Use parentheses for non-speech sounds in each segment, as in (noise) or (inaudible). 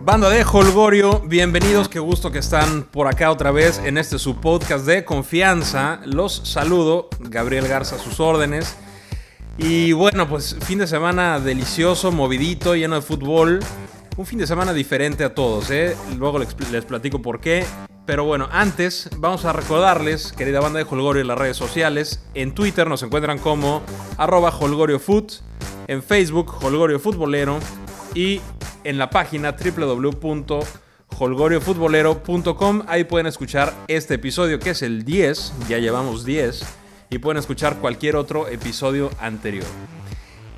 Banda de Holgorio, bienvenidos, qué gusto que están por acá otra vez en este su podcast de confianza. Los saludo, Gabriel Garza sus órdenes. Y bueno, pues fin de semana delicioso, movidito, lleno de fútbol. Un fin de semana diferente a todos, ¿eh? Luego les, les platico por qué. Pero bueno, antes vamos a recordarles, querida banda de Holgorio en las redes sociales. En Twitter nos encuentran como arroba holgoriofoot. En Facebook, Holgorio Futbolero. Y en la página www.holgoriofutbolero.com. Ahí pueden escuchar este episodio que es el 10, ya llevamos 10, y pueden escuchar cualquier otro episodio anterior.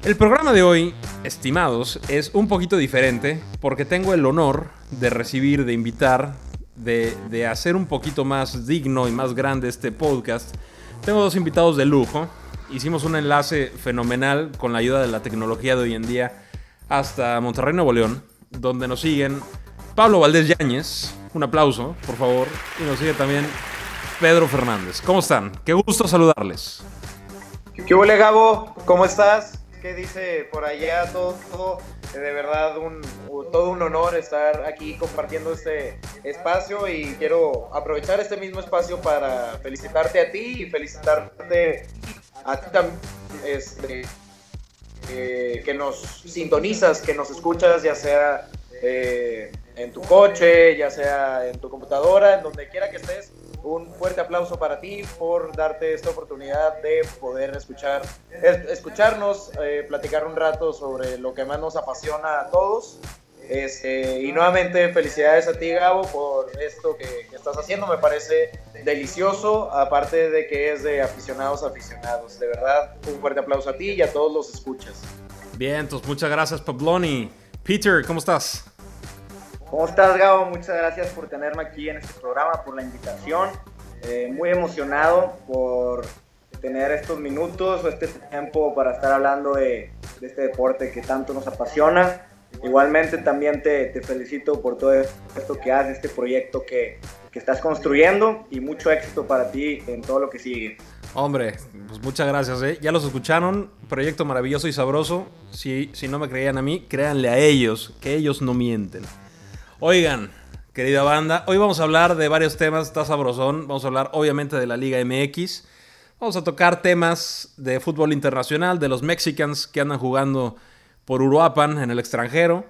El programa de hoy, estimados, es un poquito diferente porque tengo el honor de recibir, de invitar, de, de hacer un poquito más digno y más grande este podcast. Tengo dos invitados de lujo. Hicimos un enlace fenomenal con la ayuda de la tecnología de hoy en día hasta Monterrey, Nuevo León, donde nos siguen Pablo Valdés Yáñez, un aplauso, por favor, y nos sigue también Pedro Fernández. ¿Cómo están? Qué gusto saludarles. ¿Qué huele, Gabo? ¿Cómo estás? ¿Qué dice por allá? Todo, todo de verdad, un, todo un honor estar aquí compartiendo este espacio y quiero aprovechar este mismo espacio para felicitarte a ti y felicitarte a ti también. Este, eh, que nos sintonizas, que nos escuchas, ya sea eh, en tu coche, ya sea en tu computadora, en donde quiera que estés. Un fuerte aplauso para ti por darte esta oportunidad de poder escuchar, escucharnos, eh, platicar un rato sobre lo que más nos apasiona a todos este, y nuevamente felicidades a ti, Gabo, por esto que, estás haciendo. Me parece delicioso, aparte de que es de aficionados a aficionados. De verdad, un fuerte aplauso a ti y a todos los escuchas. Bien, entonces muchas gracias, Pabloni. Peter, ¿cómo estás? ¿Cómo estás, Gabo? Muchas gracias por tenerme aquí en este programa, por la invitación. Eh, muy emocionado por tener estos minutos o este tiempo para estar hablando de, de este deporte que tanto nos apasiona Igualmente también te, felicito por todo esto que haces, este proyecto que, estás construyendo y mucho éxito para ti en todo lo que sigue. Hombre, pues muchas gracias. ¿eh? Ya los escucharon, proyecto maravilloso y sabroso. Si, si no me creían a mí, créanle a ellos, que ellos no mienten. Oigan, querida banda, hoy vamos a hablar de varios temas, está sabrosón. Vamos a hablar obviamente de la Liga MX. Vamos a tocar temas de fútbol internacional, de los Mexicans que andan jugando por Uruapan en el extranjero.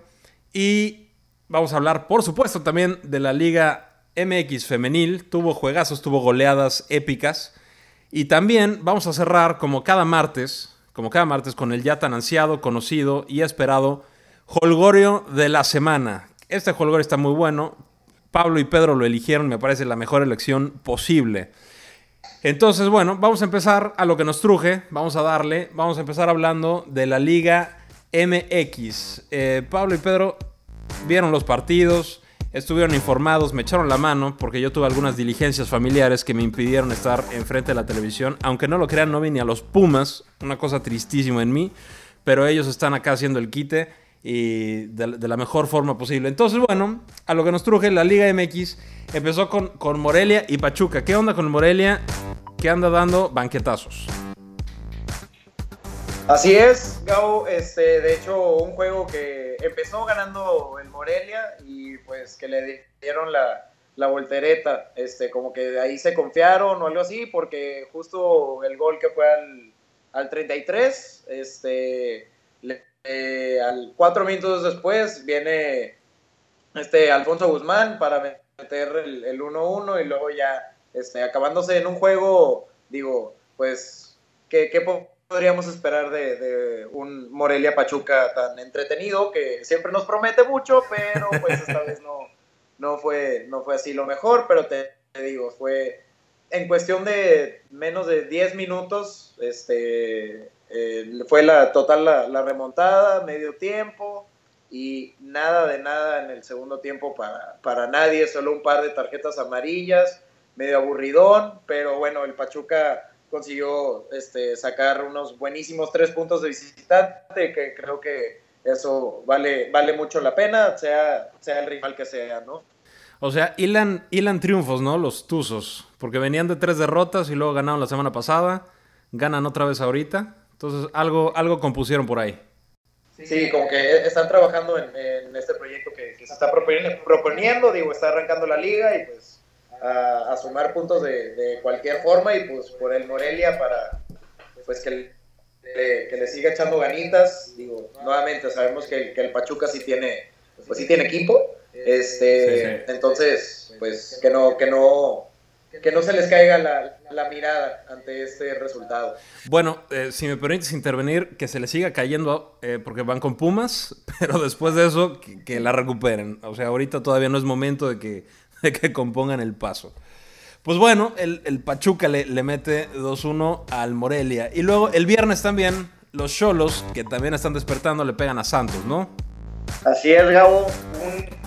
Y vamos a hablar, por supuesto, también de la Liga MX femenil. Tuvo juegazos, tuvo goleadas épicas. Y también vamos a cerrar, como cada martes, como cada martes, con el ya tan ansiado, conocido y esperado Holgorio de la semana. Este Holgorio está muy bueno. Pablo y Pedro lo eligieron, me parece la mejor elección posible. Entonces, bueno, vamos a empezar a lo que nos truje, vamos a darle, vamos a empezar hablando de la Liga MX. Eh, Pablo y Pedro vieron los partidos, estuvieron informados, me echaron la mano porque yo tuve algunas diligencias familiares que me impidieron estar enfrente de la televisión. Aunque no lo crean, no vi ni a los Pumas, una cosa tristísima en mí, pero ellos están acá haciendo el quite y de, la mejor forma posible. Entonces, bueno, a lo que nos truje, la Liga MX empezó con, con Morelia y Pachuca. ¿Qué onda con Morelia? Que anda dando banquetazos. Así es, Gabo. Este, de hecho, un juego que empezó ganando el Morelia y pues que le dieron la, voltereta. Este, como que de ahí se confiaron o algo así, porque justo el gol que fue al, al 33, este, eh, al cuatro minutos después viene este Alfonso Guzmán para meter el 1-1 y luego ya este, acabándose en un juego, digo, pues, ¿qué, qué podríamos esperar de, un Morelia Pachuca tan entretenido que siempre nos promete mucho, pero pues esta (laughs) vez no, no, fue, no fue así lo mejor, pero te, digo, fue en cuestión de menos de 10 minutos, este, eh, fue la total la, remontada, medio tiempo y nada de nada en el segundo tiempo para, para nadie, solo un par de tarjetas amarillas, medio aburridón, pero bueno, el Pachuca consiguió este, sacar unos buenísimos tres puntos de visitante, que creo que eso vale, vale mucho la pena, sea, sea el rival que sea, ¿no? O sea, hilan, hilan triunfos, ¿no? Los Tuzos, porque venían de tres derrotas y luego ganaron la semana pasada, ganan otra vez ahorita, entonces algo, algo compusieron por ahí. Sí, como que están trabajando en, este proyecto que, se está proponiendo, digo, está arrancando la liga y pues a, sumar puntos de, cualquier forma y pues por el Morelia para pues que, que le siga echando ganitas, digo, nuevamente sabemos que, el Pachuca sí tiene, pues sí tiene equipo, este, entonces pues que no, que no que no se les caiga la, mirada ante este resultado. Bueno, eh, si me permites intervenir, que se les siga cayendo, eh, porque van con Pumas, (laughs) pero después de eso, que, la recuperen. O sea, ahorita todavía no es momento de que, (laughs) que compongan el paso. Pues bueno, el, Pachuca le, le mete 2-1 al Morelia. Y luego el viernes también, los Cholos, que también están despertando, le pegan a Santos, ¿no? Así es, Gabo. Un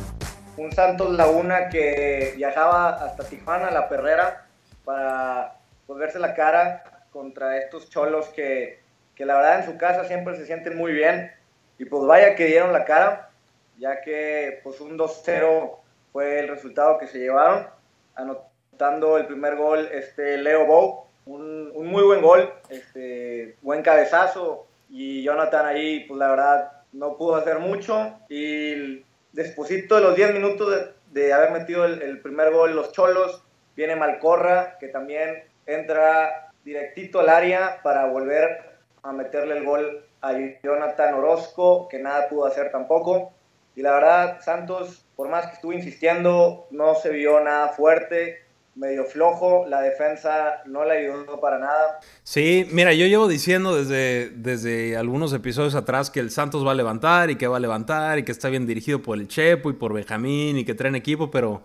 un Santos Laguna que viajaba hasta Tijuana, la perrera, para volverse la cara contra estos cholos que, que, la verdad en su casa siempre se sienten muy bien. Y pues vaya que dieron la cara, ya que pues un 2-0 fue el resultado que se llevaron, anotando el primer gol este Leo Bow, un, muy buen gol, este, buen cabezazo, y Jonathan ahí pues la verdad no pudo hacer mucho y despuésito de los 10 minutos de, haber metido el, primer gol los Cholos, viene Malcorra, que también entra directito al área para volver a meterle el gol a Jonathan Orozco, que nada pudo hacer tampoco. Y la verdad, Santos, por más que estuvo insistiendo, no se vio nada fuerte medio flojo, la defensa no le ayudó para nada. Sí, mira, yo llevo diciendo desde, desde algunos episodios atrás que el Santos va a levantar y que va a levantar y que está bien dirigido por el Chepo y por Benjamín y que traen equipo, pero,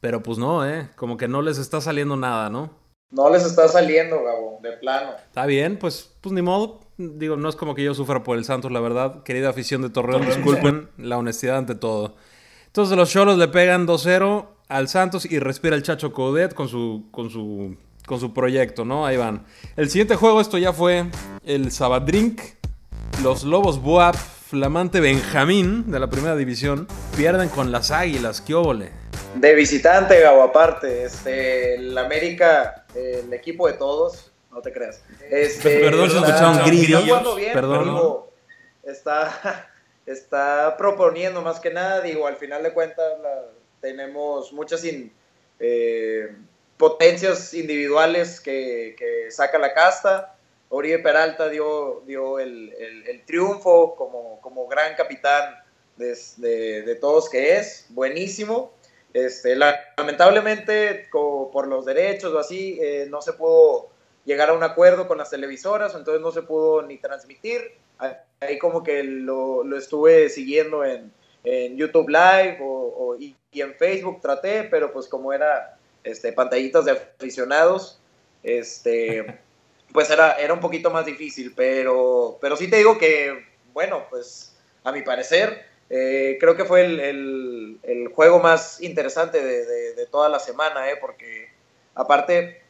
pero pues no, ¿eh? Como que no les está saliendo nada, ¿no? No les está saliendo, Gabo, de plano. Está bien, pues, pues ni modo. Digo, no es como que yo sufra por el Santos, la verdad. Querida afición de Torreón, disculpen, la honestidad ante todo. Entonces los Cholos le pegan 2-0 al Santos y respira el Chacho Codet con su, con su, con su proyecto, ¿no? Ahí van. El siguiente juego, esto ya fue el Sabadrink. Los Lobos Boab, flamante Benjamín de la primera división, pierden con las Águilas. ¿Qué óvole? De visitante, Gabo, aparte. Este, el América, el equipo de todos, no te creas. Este, (laughs) Perdón, se escucharon grillos. Perdón. está, está proponiendo más que nada, digo, al final de cuentas, tenemos muchas eh, potencias individuales que, saca la casta. Oribe Peralta dio, dio el, triunfo como, como, gran capitán de, todos que es, buenísimo. Este, lamentablemente, por los derechos o así, eh, no se pudo llegar a un acuerdo con las televisoras, entonces no se pudo ni transmitir. Ahí como que lo, lo estuve siguiendo en, en YouTube Live o, y, en Facebook traté, pero pues como era este, pantallitas de aficionados, este, (laughs) pues era, era un poquito más difícil, pero, pero sí te digo que, bueno, pues a mi parecer, eh, creo que fue el, el, juego más interesante de, de, toda la semana, eh, porque aparte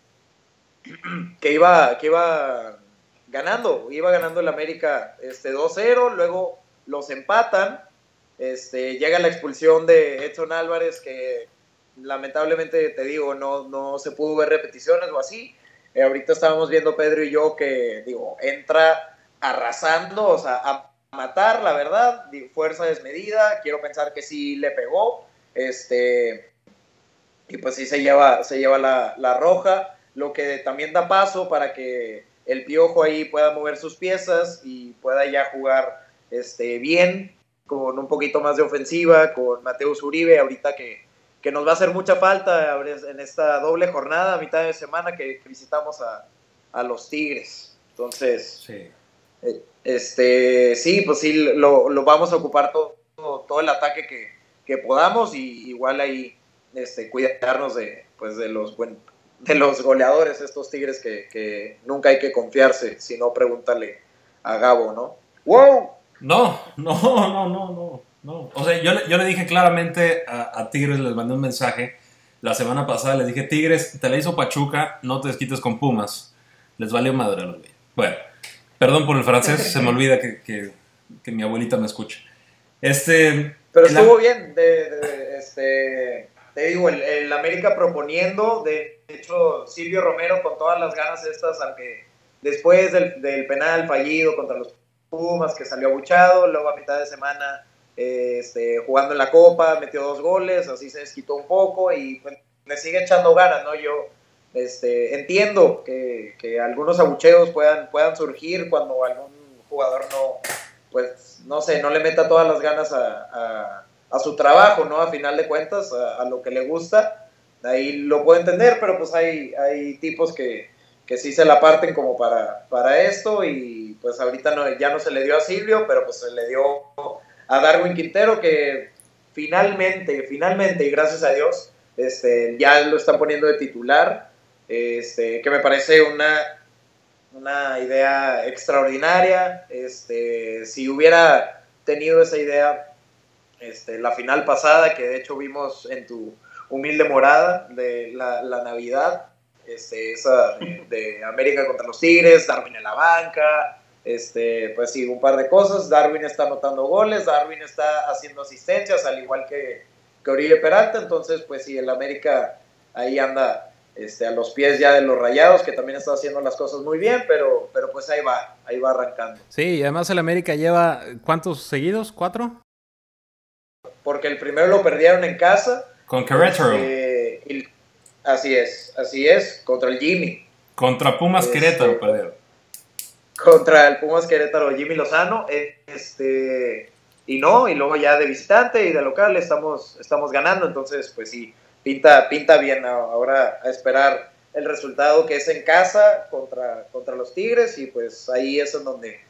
(clears throat) que iba, que iba ganando, iba ganando el América este, 2-0, luego los empatan este, llega la expulsión de Edson Álvarez, que lamentablemente te digo, no, no se pudo ver repeticiones o así. Eh, ahorita estábamos viendo Pedro y yo que, digo, entra arrasando, o sea, a matar, la verdad, fuerza desmedida, quiero pensar que sí le pegó, este, y pues sí se lleva, se lleva la, la roja, lo que también da paso para que el piojo ahí pueda mover sus piezas y pueda ya jugar este, bien con un poquito más de ofensiva, con Mateus Uribe, ahorita que, que nos va a hacer mucha falta en esta doble jornada, a mitad de semana, que, visitamos a, a, los Tigres. Entonces, sí. Eh, este, sí, pues sí, lo, lo vamos a ocupar todo, todo, el ataque que, que, podamos y igual ahí este, cuidarnos de, pues de, los, buen, de los goleadores, estos Tigres que, que nunca hay que confiarse, si no pregúntale a Gabo, ¿no? ¡Wow! No, no, no, no, no. no. O sea, yo, yo le dije claramente a, Tigres, les mandé un mensaje la semana pasada, les dije, Tigres, te la hizo Pachuca, no te desquites con Pumas. Les valió madre a los Bueno, perdón por el francés, se me (laughs) olvida que, que, mi abuelita me escuche. Este, Pero estuvo bien, de, este, te digo, el, América proponiendo, de hecho, Silvio Romero con todas las ganas estas, aunque después del, penal fallido contra los Pumas, que salió abuchado, luego a mitad de semana este, jugando en la Copa, metió dos goles, así se desquitó un poco y pues, me sigue echando ganas, ¿no? Yo este, entiendo que, que, algunos abucheos puedan, puedan surgir cuando algún jugador no, pues, no sé, no le meta todas las ganas a, su trabajo, ¿no? A final de cuentas, a, lo que le gusta, ahí lo puedo entender, pero pues hay, hay tipos que, que sí se la parten como para, para esto y pues ahorita no, ya no se le dio a Silvio, pero pues se le dio a Darwin Quintero que finalmente, finalmente y gracias a Dios, este, ya lo están poniendo de titular, este, que me parece una, una idea extraordinaria. Este, si hubiera tenido esa idea este, la final pasada, que de hecho vimos en tu humilde morada de la, Navidad, este, esa de, América contra los Tigres, Darwin en la banca, este, pues sí, un par de cosas. Darwin está anotando goles, Darwin está haciendo asistencias, al igual que, que Oribe Peralta. Entonces, pues sí, el América ahí anda este, a los pies ya de los Rayados, que también está haciendo las cosas muy bien, pero, pero pues ahí va, ahí va arrancando. Sí, y además el América lleva, ¿cuántos seguidos? ¿Cuatro? Porque el primero lo perdieron en casa. Con Querétaro. Este, así es, así es, contra el Jimmy. Contra Pumas este, Querétaro perdieron. Contra el Pumas Querétaro, Jimmy Lozano. Este, y no, y luego ya de visitante y de local estamos, estamos ganando, entonces pues sí pinta, pinta bien ahora a esperar el resultado que es en casa contra, contra los Tigres y pues ahí es en donde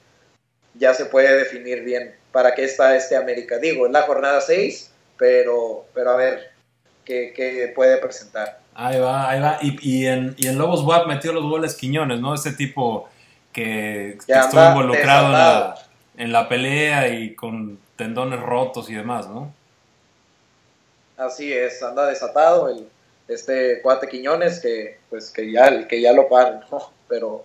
ya se puede definir bien para qué está este América. Digo, en la jornada 6, pero, pero a ver qué, puede presentar. Ahí va, ahí va. Y, y, en, y en Lobos WAP metió los goles Quiñones, ¿no? Ese tipo que, estuvo involucrado en la, en la pelea y con tendones rotos y demás, ¿no? Así es, anda desatado el, este cuate Quiñones que pues que ya, que ya lo paran, pero,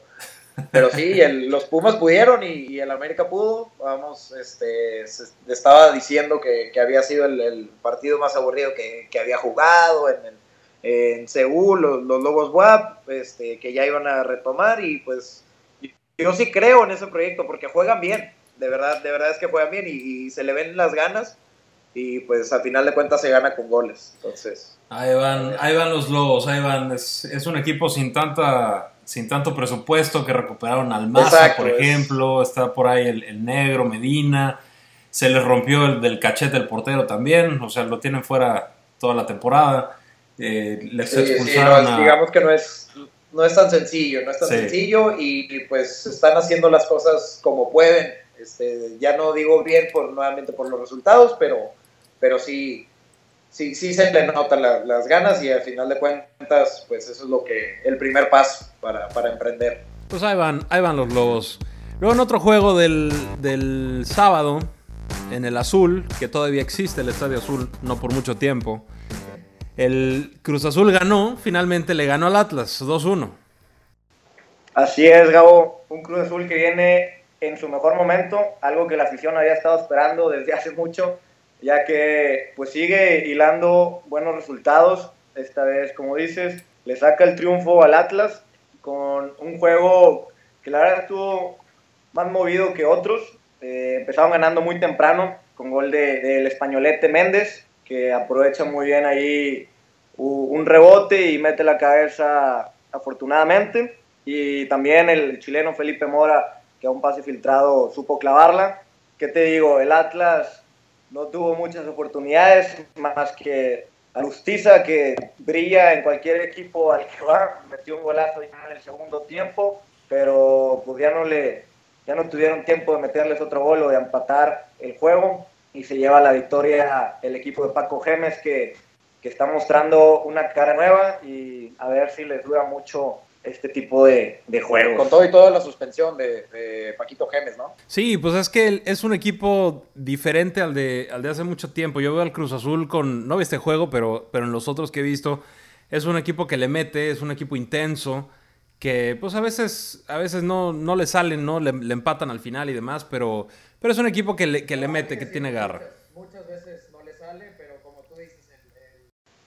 pero sí, los Pumas pudieron y, el América pudo. Vamos, este, estaba diciendo que, había sido el, partido más aburrido que, había jugado en, en Seúl, los, Lobos WAP, este, que ya iban a retomar y pues yo sí creo en ese proyecto porque juegan bien, de verdad, de verdad es que juegan bien y se le ven las ganas y pues al final de cuentas se gana con goles. Entonces. Ahí van, ahí van los Lobos, ahí van. Es, un equipo sin tanta sin tanto presupuesto que recuperaron al Maza, por ejemplo, está por ahí el, negro Medina, se les rompió el del cachete del portero también, o sea, lo tienen fuera toda la temporada. Eh, les expulsaron digamos que no es no es tan sencillo, no es tan sencillo y, pues están haciendo las cosas como pueden. Este, ya no digo bien por nuevamente por los resultados, pero pero sí, sí, sí se le notan las ganas y al final de cuentas, pues eso es lo que, el primer paso para, emprender. Pues ahí van, ahí van los lobos. Luego en otro juego del, del sábado, en el azul, que todavía existe el Estadio Azul, no por mucho tiempo. El Cruz Azul ganó, finalmente le ganó al Atlas, 2-1. Así es, Gabo. Un Cruz Azul que viene en su mejor momento, algo que la afición había estado esperando desde hace mucho ya que pues sigue hilando buenos resultados. Esta vez, como dices, le saca el triunfo al Atlas con un juego que la verdad estuvo más movido que otros. Eh, empezaron ganando muy temprano con gol del de, españolete Méndez, que aprovecha muy bien ahí un rebote y mete la cabeza afortunadamente. Y también el chileno Felipe Mora, que a un pase filtrado supo clavarla. ¿Qué te digo? El Atlas no tuvo muchas oportunidades, más que Alustiza, que brilla en cualquier equipo al que va, metió un golazo en el segundo tiempo, pero pues ya no, le, ya no tuvieron tiempo de meterles otro gol o de empatar el juego, y se lleva la victoria el equipo de Paco Gemes, que, que está mostrando una cara nueva, y a ver si les dura mucho este tipo de, de, juegos. Con todo y toda la suspensión de, Paquito Gemes, ¿no? Sí, pues es que es un equipo diferente al de, al de hace mucho tiempo. Yo veo al Cruz Azul con, no vi este juego, pero, pero en los otros que he visto, es un equipo que le mete, es un equipo intenso, que pues a veces, a veces no, no le salen, ¿no? Le, empatan al final y demás, pero, pero es un equipo que le, que le mete, que tiene garra. muchas veces no le sale, pero como tú dices,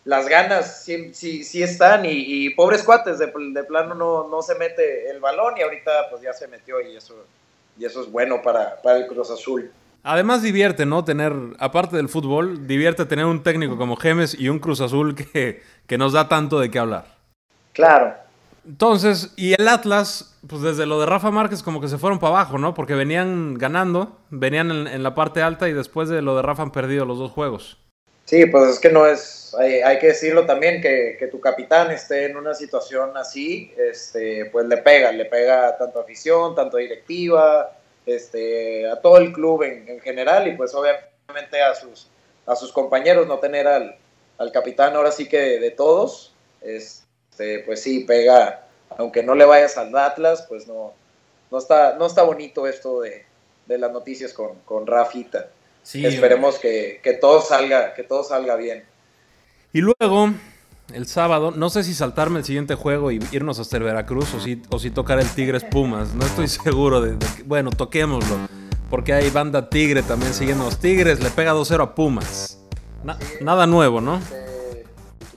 las ganas sí, sí, sí están y, pobres cuates, de, de plano no, no, se mete el balón y ahorita pues ya se metió y eso y eso es bueno para, para el Cruz Azul. Además divierte, ¿no? Tener, aparte del fútbol, divierte tener un técnico como Gemes y un Cruz Azul que, que nos da tanto de qué hablar. Claro. Entonces, y el Atlas, pues desde lo de Rafa Márquez como que se fueron para abajo, ¿no? Porque venían ganando, venían en, la parte alta y después de lo de Rafa han perdido los dos juegos. Sí, pues es que no es, hay, que decirlo también, que, que, tu capitán esté en una situación así, este, pues le pega, le pega tanto a afición, tanto directiva, este, a todo el club en, general y pues obviamente a sus, a sus compañeros, no tener al, al capitán ahora sí que de, todos, este, pues sí, pega, aunque no le vayas al Atlas, pues no, no, está, no está bonito esto de, de las noticias con, con Rafita. Esperemos que, todo salga, que todo salga bien. Y luego, el sábado, no sé si saltarme el siguiente juego y irnos hasta el Veracruz o si, o si tocar el Tigres Pumas. No estoy seguro de, bueno, toquémoslo. Porque hay banda Tigre también siguiendo los Tigres. Le pega 2-0 a Pumas. nada nuevo, ¿no?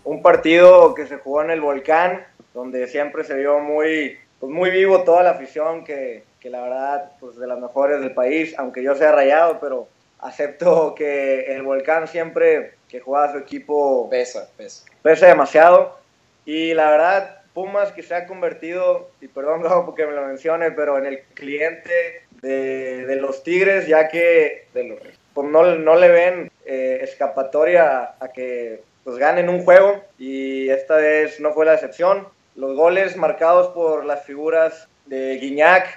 Un partido que se jugó en el Volcán, donde siempre se vio muy, pues muy vivo toda la afición, que, que la verdad, pues de las mejores del país, aunque yo sea rayado, pero acepto que el Volcán siempre que juega su equipo pesa, pesa. Pesa demasiado. Y la verdad, Pumas que se ha convertido, y perdón (laughs) porque me lo mencione, pero en el cliente de, los Tigres, ya que pues no, no, le ven eh, escapatoria a, que pues, ganen un juego y esta vez no fue la excepción. Los goles marcados por las figuras de Guiñac,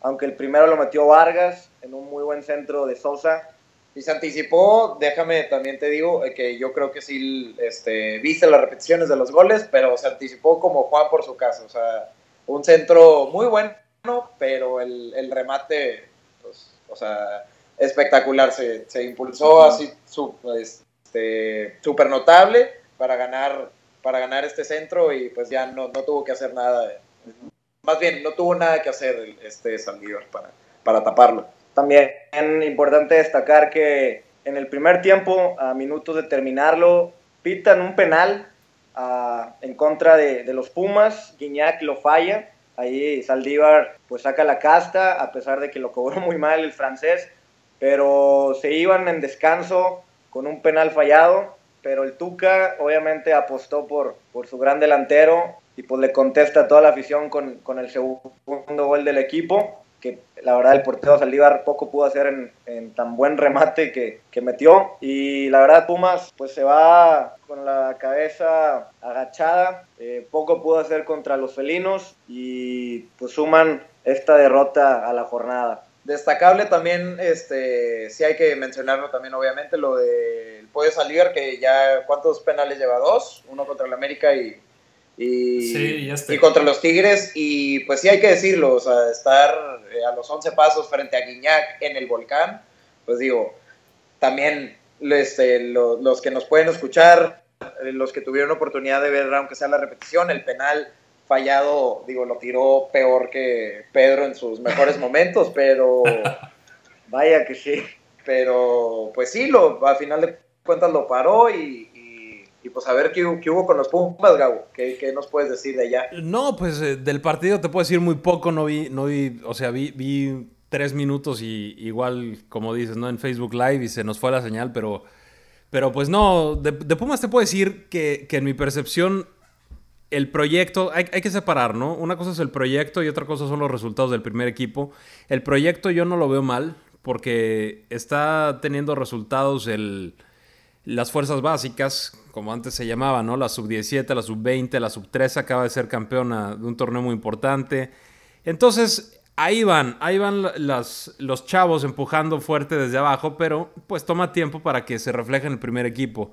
aunque el primero lo metió Vargas en un muy buen centro de Sosa, y se anticipó, déjame también te digo, eh, que yo creo que sí este, viste las repeticiones de los goles, pero se anticipó como Juan por su casa. O sea, un centro muy bueno, pero el, el remate, pues, o sea, espectacular. Se, se impulsó así súper este, notable para ganar, para ganar este centro y pues ya no, no tuvo que hacer nada. Más bien, no tuvo nada que hacer este Saldívar para, para taparlo. También importante destacar que en el primer tiempo, a minutos de terminarlo, pitan un penal en contra de, los Pumas, Guiñac lo falla, ahí Saldívar pues saca la casta, a pesar de que lo cobró muy mal el francés, pero se iban en descanso con un penal fallado, pero el Tuca obviamente apostó por, por su gran delantero y pues le contesta a toda la afición con, con el segundo gol del equipo que la verdad el portero Saldívar poco pudo hacer en, tan buen remate que, metió. Y la verdad Pumas pues se va con la cabeza agachada, eh, poco pudo hacer contra los felinos y pues suman esta derrota a la jornada. Destacable también, este, sí hay que mencionarlo también obviamente, lo del Pollo Saldívar, que ya cuántos penales lleva, dos, uno contra el América y y, y, contra los Tigres. Y pues sí hay que decirlo, o sea, estar eh, a los 11 pasos frente a Guiñac en el volcán, pues digo, también este, los que nos pueden escuchar, eh, los que tuvieron oportunidad de ver, aunque sea la repetición, el penal fallado, digo, lo tiró peor que Pedro en sus mejores (laughs) momentos, pero (laughs) vaya que sí. Pero pues sí, lo, al final de cuentas lo paró y, y pues a ver qué, hubo con los Pumas, Gabo. ¿Qué, nos puedes decir de allá? No, pues eh, del partido te puedo decir muy poco. No vi, no vi, o sea, vi, tres minutos y igual, como dices, ¿no? En Facebook Live y se nos fue la señal, pero, pero pues no, de, Pumas te puedo decir que, en mi percepción el proyecto, hay, hay, que separar, ¿no? Una cosa es el proyecto y otra cosa son los resultados del primer equipo. El proyecto yo no lo veo mal porque está teniendo resultados el las fuerzas básicas, como antes se llamaba, ¿no? La sub-17, la sub-20, la sub-13 acaba de ser campeona de un torneo muy importante. Entonces, ahí van, ahí van los chavos empujando fuerte desde abajo, pero pues toma tiempo para que se refleje en el primer equipo.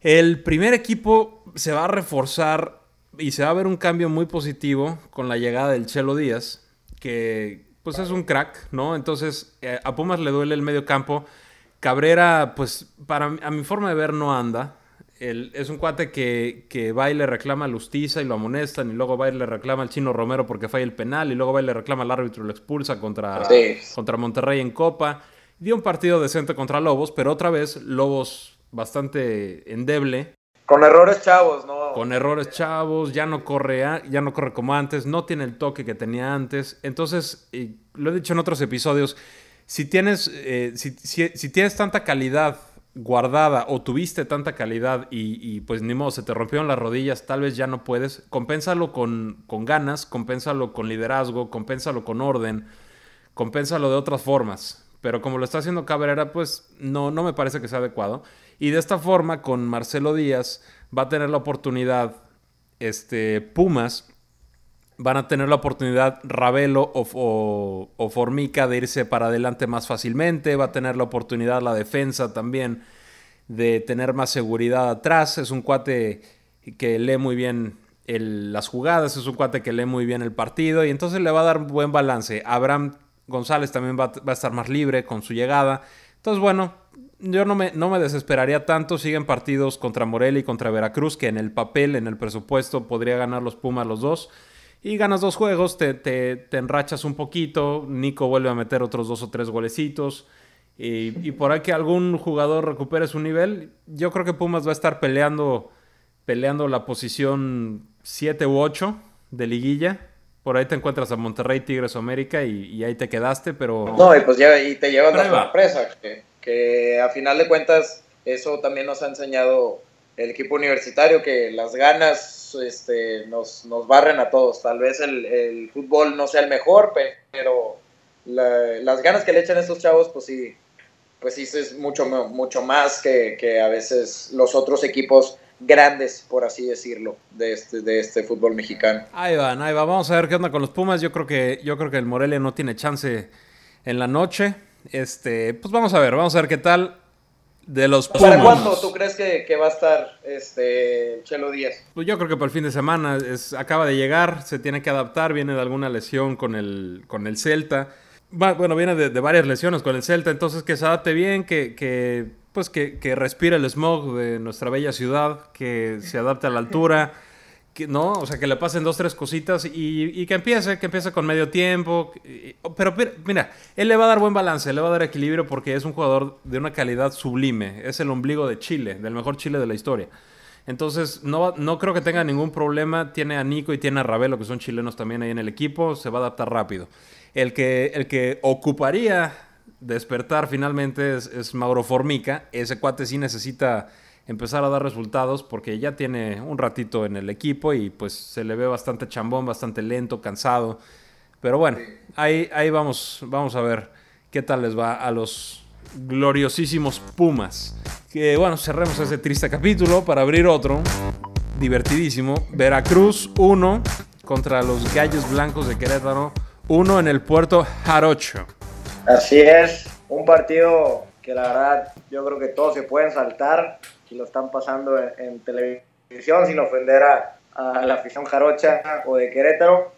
El primer equipo se va a reforzar y se va a ver un cambio muy positivo con la llegada del Chelo Díaz, que pues es un crack, ¿no? Entonces, eh, a Pumas le duele el medio campo Cabrera, pues para a mi forma de ver no anda. es un cuate que, que va y le reclama a Lustiza y lo amonestan y luego va y le reclama al Chino Romero porque falla el penal y luego va y le reclama al árbitro y lo expulsa contra, contra Monterrey en Copa. Dio un partido decente contra Lobos, pero otra vez Lobos bastante endeble. Con errores chavos, ¿no? Con errores chavos, ya no corre, ya no corre como antes, no tiene el toque que tenía antes. Entonces, lo he dicho en otros episodios, si tienes, eh, si, tienes tanta calidad guardada o tuviste tanta calidad y, pues ni modo, se te rompieron las rodillas, tal vez ya no puedes, compénsalo con, con ganas, compénsalo con liderazgo, compénsalo con orden, compénsalo de otras formas. Pero como lo está haciendo Cabrera, pues no, no me parece que sea adecuado. Y de esta forma, con Marcelo Díaz, va a tener la oportunidad, este, Pumas, van a tener la oportunidad Ravelo o, Formica de irse para adelante más fácilmente, va a tener la oportunidad la defensa también de tener más seguridad atrás, es un cuate que lee muy bien las jugadas, es un cuate que lee muy bien el partido y entonces le va a dar buen balance. Abraham González también va, va a estar más libre con su llegada. Entonces, bueno, yo no me, no me desesperaría tanto. Siguen partidos contra Morelia y contra Veracruz, que en el papel, en el presupuesto, podría ganar los Pumas los dos. Y ganas dos juegos, te, te, enrachas un poquito. Nico vuelve a meter otros dos o tres golecitos. Y, por ahí que algún jugador recupere su nivel, yo creo que Pumas va a estar peleando, peleando la posición 7 u 8 de liguilla. Por ahí te encuentras a Monterrey, Tigres América y, ahí te quedaste, pero... No, y pues ya y te llevas la sorpresa que a final de cuentas eso también nos ha enseñado el equipo universitario, que las ganas este, nos, nos barren a todos. Tal vez el, fútbol no sea el mejor, pero las ganas que le echan estos chavos, pues sí, pues sí es mucho, mucho más que, a veces los otros equipos grandes, por así decirlo, de este, de este fútbol mexicano. Ahí van, ahí va. Vamos a ver qué onda con los Pumas. Yo creo que, yo creo que el Morelia no tiene chance en la noche. Este, pues vamos a ver, vamos a ver qué tal de los Pumas. ¿Para cuándo tú crees que, va a estar este Chelo Díaz? Pues yo creo que para el fin de semana es, acaba de llegar, se tiene que adaptar, viene de alguna lesión con el, con el Celta. bueno, viene de, varias lesiones con el Celta, entonces que se adapte bien, que, que pues que, que respire el smog de nuestra bella ciudad, que se adapte a la altura. ¿No? O sea, que le pasen dos, tres cositas y, que empiece, que empiece con medio tiempo. Pero mira, él le va a dar buen balance, le va a dar equilibrio porque es un jugador de una calidad sublime. Es el ombligo de Chile, del mejor Chile de la historia. Entonces, no, no creo que tenga ningún problema. Tiene a Nico y tiene a Ravelo, que son chilenos también ahí en el equipo. Se va a adaptar rápido. El que, el que ocuparía despertar finalmente es, es Mauro Formica. Ese cuate sí necesita empezar a dar resultados porque ya tiene un ratito en el equipo y pues se le ve bastante chambón, bastante lento, cansado. Pero bueno, ahí, ahí vamos, vamos a ver qué tal les va a los gloriosísimos Pumas. Que bueno, cerremos ese triste capítulo para abrir otro divertidísimo. Veracruz 1 contra los Gallos Blancos de Querétaro 1 en el puerto Jarocho. Así es, un partido que la verdad yo creo que todos se pueden saltar si lo están pasando en, televisión, sin ofender a, la afición jarocha o de Querétaro.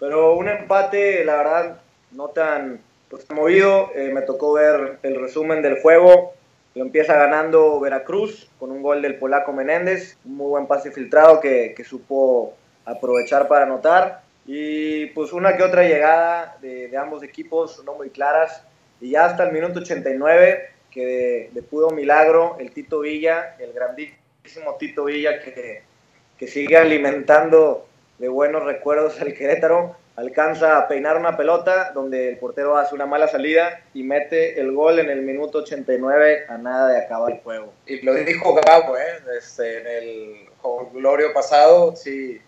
Pero un empate, la verdad, no tan pues, movido. Eh, me tocó ver el resumen del juego. Lo empieza ganando Veracruz con un gol del polaco Menéndez. Un muy buen pase filtrado que, que supo aprovechar para anotar. Y pues una que otra llegada de, de ambos equipos no muy claras. Y ya hasta el minuto 89 que de, puro milagro el Tito Villa, el grandísimo Tito Villa que, que sigue alimentando de buenos recuerdos al Querétaro, alcanza a peinar una pelota donde el portero hace una mala salida y mete el gol en el minuto 89 a nada de acabar el juego. Y lo dijo Gabo, ¿eh? Este, en el Glorio pasado, sí,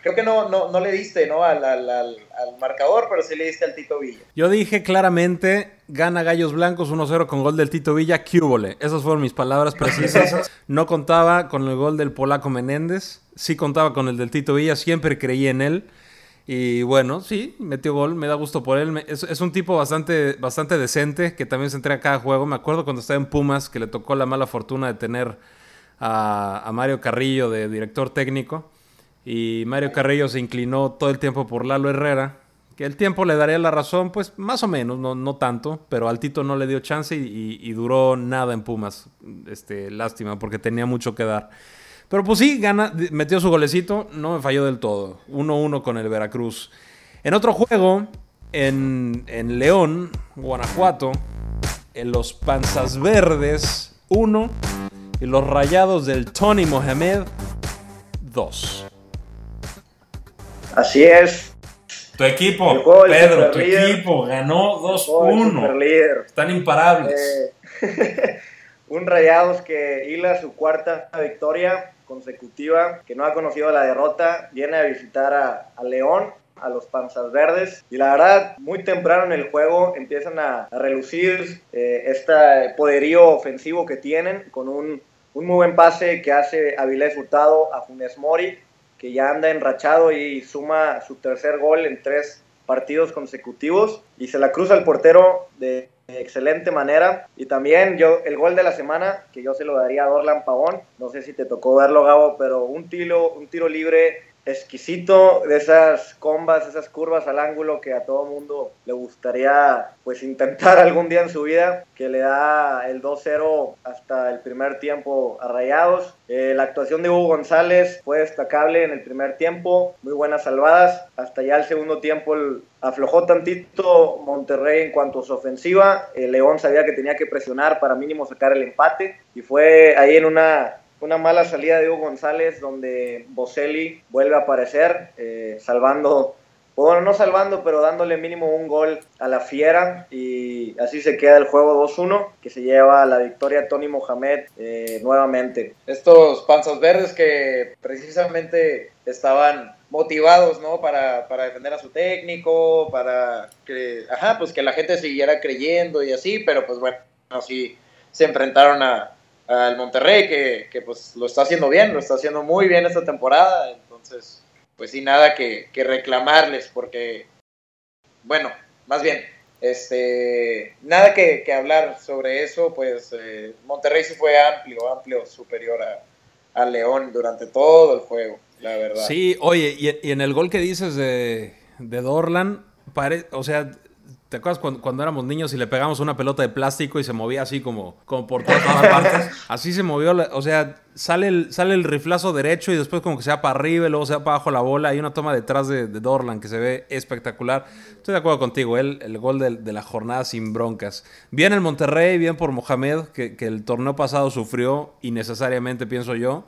creo que no, no, no le diste ¿no? Al, al, marcador, pero sí le diste al Tito Villa. Yo dije claramente, gana Gallos Blancos 1-0 con gol del Tito Villa, cúbole. Esas fueron mis palabras precisas. No contaba con el gol del polaco Menéndez, sí contaba con el del Tito Villa, siempre creí en él. Y bueno, sí, metió gol, me da gusto por él. Es, es, un tipo bastante, bastante decente que también se entrega a cada juego. Me acuerdo cuando estaba en Pumas que le tocó la mala fortuna de tener a, a Mario Carrillo de director técnico y Mario Carrillo se inclinó todo el tiempo por Lalo Herrera, que el tiempo le daría la razón, pues más o menos, no, no tanto, pero al Tito no le dio chance y, duró nada en Pumas. Este, lástima, porque tenía mucho que dar. Pero pues sí, gana, metió su golecito, no me falló del todo. 1-1 con el Veracruz. En otro juego, en, en León, Guanajuato, en los Panzas Verdes 1 y los rayados del Tony Mohamed 2. Así es. Tu equipo, Pedro, tu equipo ganó 2-1. Están imparables. Eh, (laughs) un Rayados que hila su cuarta victoria consecutiva, que no ha conocido la derrota, viene a visitar a, León a los Panzas Verdes. Y la verdad, muy temprano en el juego empiezan a, relucir eh, este poderío ofensivo que tienen con un, un, muy buen pase que hace Avilés Hurtado a Funes Mori, que ya anda enrachado y suma su tercer gol en tres partidos consecutivos y se la cruza el portero de excelente manera. Y también yo, el gol de la semana, que yo se lo daría a Dorlan Pavón, no sé si te tocó verlo, Gabo, pero un tiro, un tiro libre exquisito de esas combas, esas curvas al ángulo que a todo mundo le gustaría pues intentar (laughs) algún día en su vida, que le da el 2-0 hasta el primer tiempo a Rayados. Eh, la actuación de Hugo González fue destacable en el primer tiempo, muy buenas salvadas, hasta ya el segundo tiempo aflojó tantito Monterrey en cuanto a su ofensiva, el León sabía que tenía que presionar para mínimo sacar el empate y fue ahí en una una mala salida de Hugo González donde Boselli vuelve a aparecer, eh, salvando, bueno, no salvando, pero dándole mínimo un gol a la Fiera y así se queda el juego 2-1 que se lleva la victoria Tony Mohamed eh, nuevamente. Estos panzas verdes que precisamente estaban motivados, ¿no? Para, para, defender a su técnico, para que, ajá, pues que la gente siguiera creyendo y así, pero pues bueno, así se enfrentaron a, al Monterrey, que, que, pues lo está haciendo bien, lo está haciendo muy bien esta temporada, entonces pues sí, nada que, que reclamarles, porque, bueno, más bien, este, nada que, hablar sobre eso, pues eh, Monterrey sí fue amplio, amplio, superior a, a, León durante todo el juego, la verdad. Sí, oye, y, y en el gol que dices de, de Dorlan, pare, o sea, ¿Te acuerdas cuando, éramos niños y le pegamos una pelota de plástico y se movía así como, como por todas partes? (laughs) Así se movió, o sea, sale el, sale el riflazo derecho y después como que se va para arriba y luego se va para abajo la bola. Hay una toma detrás de, Dorlan que se ve espectacular. Estoy de acuerdo contigo, el, el gol de, la jornada sin broncas. Bien el Monterrey, bien por Mohamed, que, que el torneo pasado sufrió innecesariamente, pienso yo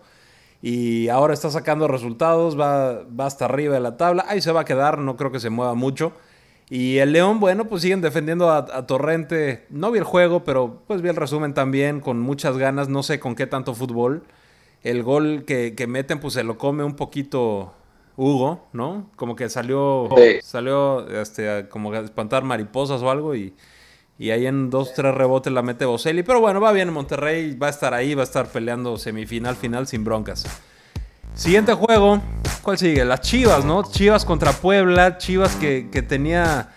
y ahora está sacando resultados, va, va hasta arriba de la tabla, ahí se va a quedar, no creo que se mueva mucho. Y el León, bueno, pues siguen defendiendo a, Torrente. No vi el juego, pero pues vi el resumen también con muchas ganas. No sé con qué tanto fútbol. El gol que, meten, pues se lo come un poquito Hugo, ¿no? Como que salió, salió este, como a espantar mariposas o algo y, y ahí en dos, tres rebotes la mete Boselli. Pero bueno, va bien en Monterrey, va a estar ahí, va a estar peleando semifinal, final sin broncas. Siguiente juego, ¿cuál sigue? Las Chivas, ¿no? Chivas contra Puebla, Chivas que, tenía...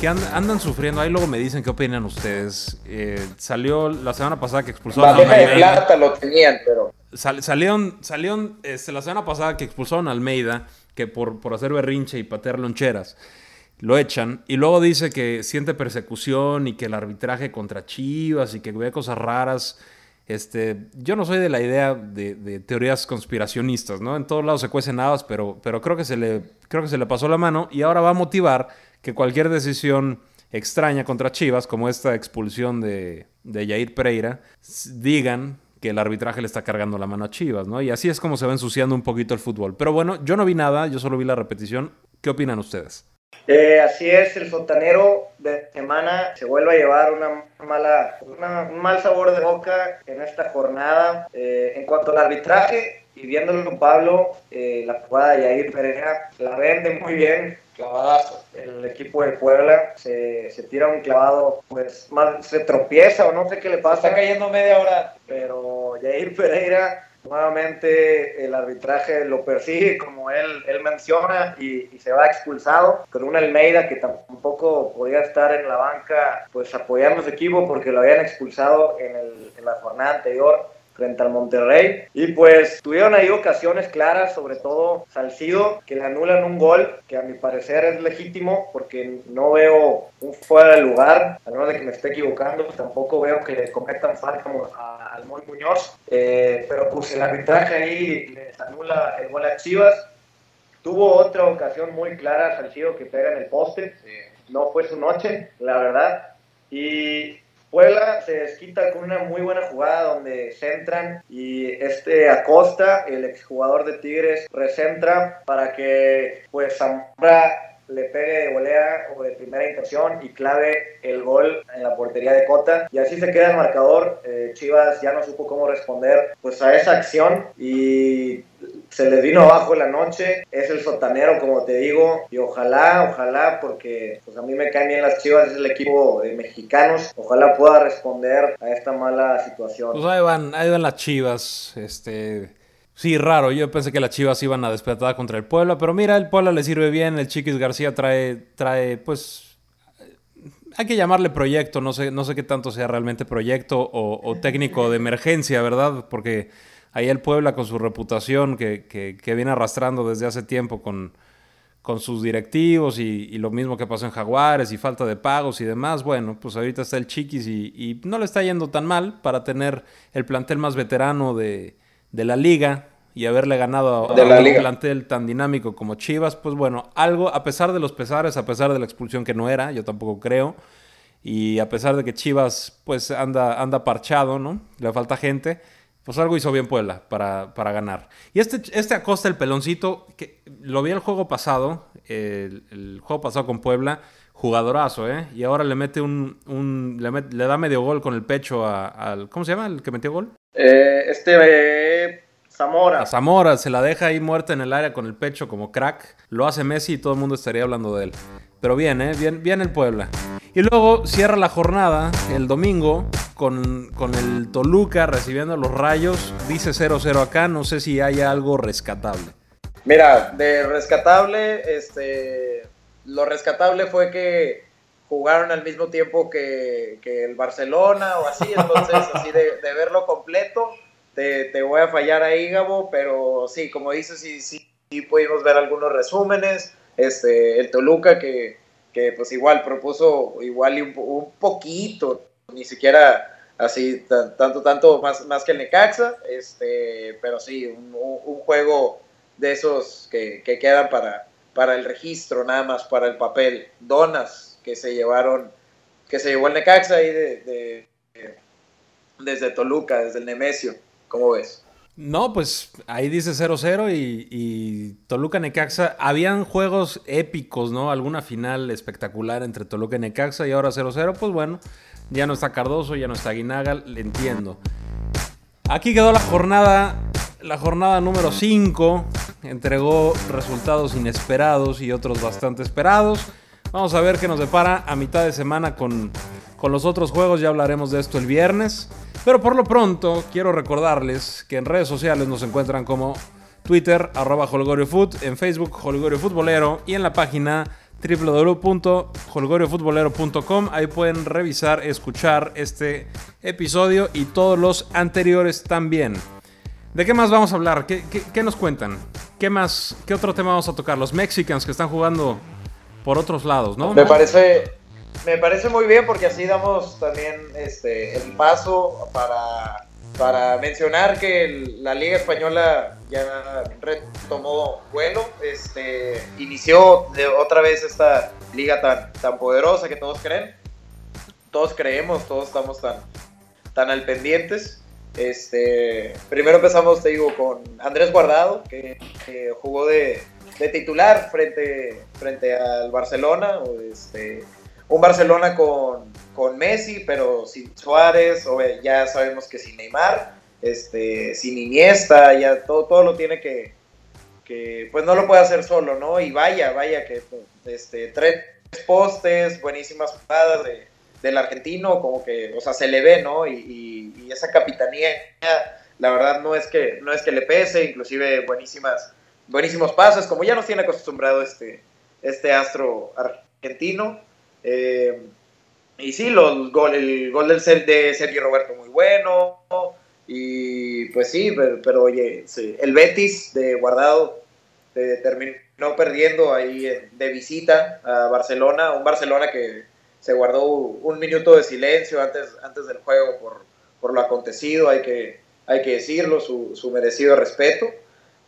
Que andan sufriendo, ahí luego me dicen qué opinan ustedes. Eh, salió la semana pasada que expulsaron a Almeida. de plata lo tenían, pero... salieron salieron este, la semana pasada que expulsaron a Almeida, que por, por hacer berrinche y patear loncheras, lo echan. Y luego dice que siente persecución y que el arbitraje contra Chivas y que ve cosas raras. Este, yo no soy de la idea de, teorías conspiracionistas, ¿no? En todos lados se cuecen habas, pero, pero creo, que se le, creo que se le pasó la mano y ahora va a motivar que cualquier decisión extraña contra Chivas, como esta expulsión de, de Jair Pereira, digan que el arbitraje le está cargando la mano a Chivas, ¿no? Y así es como se va ensuciando un poquito el fútbol. Pero bueno, yo no vi nada, yo solo vi la repetición. ¿Qué opinan ustedes? Eh, así es, el fontanero de semana se vuelve a llevar una mala, un mal sabor de boca en esta jornada. Eh, en cuanto al arbitraje, y viéndolo Pablo, eh, la jugada de Yair Pereira la vende muy bien, clavadazo. El equipo de Puebla se, se, tira un clavado, pues más se tropieza o no sé qué le pasa. Está cayendo media hora. Pero Yair Pereira Nuevamente el arbitraje lo persigue como él, él menciona y, se va expulsado. Con un Almeida que tampoco podía estar en la banca pues apoyando su equipo porque lo habían expulsado en, el, en la jornada anterior frente al Monterrey. Y pues tuvieron ahí ocasiones claras, sobre todo Salcido, que le anulan un gol que a mi parecer es legítimo porque no veo un fuera de lugar, a menos de que me esté equivocando, pues tampoco veo que le cometan falta al Moy Muñoz. Eh, pero pues el arbitraje ahí les anula el gol a Chivas. Tuvo otra ocasión muy clara, Salcido, que pega en el poste. No fue su noche, la verdad. Y Puebla se desquita con una muy buena jugada donde centran y este Acosta, el exjugador de Tigres, recentra para que pues Zamora le pegue de volea o de primera intención y clave el gol en la portería de Cota. Y así se queda el marcador. Eh, Chivas ya no supo cómo responder pues a esa acción y se le vino abajo la noche. Es el sotanero, como te digo. Y ojalá, ojalá, porque pues a mí me caen bien las Chivas, es el equipo de mexicanos. Ojalá pueda responder a esta mala situación. Pues ahí van, ahí van las Chivas. Este Sí, raro. Yo pensé que las Chivas iban a despertar contra el Puebla, pero mira, el Puebla le sirve bien. El Chiquis García trae, trae, pues, hay que llamarle proyecto. No sé, no sé qué tanto sea realmente proyecto o, técnico de emergencia, ¿verdad? Porque ahí el Puebla con su reputación que, que, viene arrastrando desde hace tiempo con, con sus directivos y, lo mismo que pasó en Jaguares y falta de pagos y demás. Bueno, pues ahorita está el Chiquis y, y no le está yendo tan mal para tener el plantel más veterano de de la liga y haberle ganado a, un plantel tan dinámico como Chivas, pues bueno, algo, a pesar de los pesares, a pesar de la expulsión que no era, yo tampoco creo, y a pesar de que Chivas pues anda, anda parchado, ¿no? Le falta gente, pues algo hizo bien Puebla para, para ganar. Y este, este Acosta, el peloncito, que lo vi el juego pasado, el, juego pasado con Puebla, jugadorazo, ¿eh? Y ahora le mete un, un le, da medio gol con el pecho al, ¿cómo se llama el que metió gol? Eh, este eh, Zamora. A Zamora se la deja ahí muerta en el área con el pecho como crack. Lo hace Messi y todo el mundo estaría hablando de él. Pero bien, ¿eh? Bien, bien el Puebla. Y luego cierra la jornada el domingo con, con el Toluca recibiendo los rayos. Dice 0-0 acá. No sé si hay algo rescatable. Mira, de rescatable, este, lo rescatable fue que jugaron al mismo tiempo que, el Barcelona o así, entonces así de, verlo completo, te, voy a fallar ahí, Gabo, pero sí, como dices, sí, sí, sí pudimos ver algunos resúmenes, este, el Toluca que, que pues igual propuso igual y un, poquito, ni siquiera así tanto, tanto más, más que el Necaxa, este, pero sí, un, juego de esos que, que quedan para, para el registro, nada más para el papel. Donas, que se llevaron, que se llevó el Necaxa ahí de, desde Toluca, desde el Nemesio. ¿Cómo ves? No, pues ahí dice 0-0 y, Toluca Necaxa. Habían juegos épicos, ¿no? Alguna final espectacular entre Toluca y Necaxa y ahora 0-0. Pues bueno, ya no está Cardoso, ya no está Guinaga, le entiendo. Aquí quedó la jornada, la jornada número 5. Entregó resultados inesperados y otros bastante esperados. Vamos a ver qué nos depara a mitad de semana con, los otros juegos. Ya hablaremos de esto el viernes. Pero por lo pronto, quiero recordarles que en redes sociales nos encuentran como Twitter, arroba HolgorioFoot, en Facebook, Holgorio Futbolero, y en la página www.holgoriofutbolero.com. Ahí pueden revisar, escuchar este episodio y todos los anteriores también. ¿De qué más vamos a hablar? ¿Qué, qué nos cuentan? ¿Qué más? ¿Qué otro tema vamos a tocar? Los Mexicans que están jugando por otros lados, ¿no? Me parece, me parece muy bien porque así damos también este, el paso para, para mencionar que la Liga Española ya retomó vuelo, este, inició otra vez esta liga tan, tan poderosa que todos creen, todos creemos, todos estamos tan, tan al pendientes. Este, primero empezamos, te digo, con Andrés Guardado, que jugó de, de titular frente, frente al Barcelona. Este, un Barcelona con, con, Messi, pero sin Suárez, o ya sabemos que sin Neymar, este, sin Iniesta, ya todo, todo lo tiene que, que, pues no lo puede hacer solo, ¿no? Y vaya, vaya que este, tres postes, buenísimas jugadas de, del argentino, como que, o sea, se le ve, ¿no? Y, y, esa capitanía, la verdad no es que, no es que le pese, inclusive buenísimas buenísimos pasos, como ya nos tiene acostumbrado este, este astro argentino. Eh, y sí, los gol, el gol del de Sergio Roberto muy bueno. Y pues sí, pero, oye, el Betis de Guardado eh, terminó perdiendo ahí de visita a Barcelona. Un Barcelona que se guardó un minuto de silencio antes, antes del juego por, por lo acontecido, hay que, hay que decirlo, su, su merecido respeto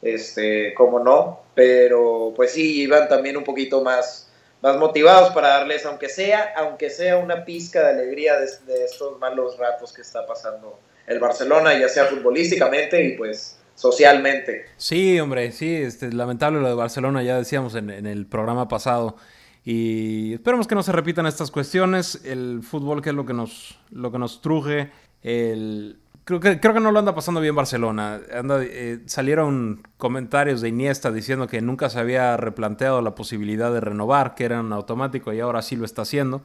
este, como no, pero pues sí, iban también un poquito más, más motivados para darles, aunque sea, aunque sea una pizca de alegría de, estos malos ratos que está pasando el Barcelona, ya sea futbolísticamente y pues socialmente. Sí, hombre, sí, este, lamentable lo de Barcelona, ya decíamos en, en, el programa pasado. Y esperemos que no se repitan estas cuestiones. El fútbol, que es lo que nos, lo que nos truje. El, creo, que, creo que no lo anda pasando bien Barcelona. Anda, eh, salieron comentarios de Iniesta diciendo que nunca se había replanteado la posibilidad de renovar, que era un automático y ahora sí lo está haciendo.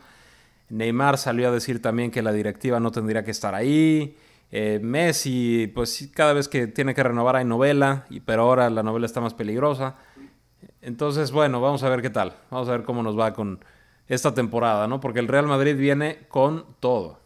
Neymar salió a decir también que la directiva no tendría que estar ahí. Eh, Messi, pues cada vez que tiene que renovar hay novela, y, pero ahora la novela está más peligrosa. Entonces, bueno, vamos a ver qué tal. Vamos a ver cómo nos va con esta temporada, ¿no? Porque el Real Madrid viene con todo.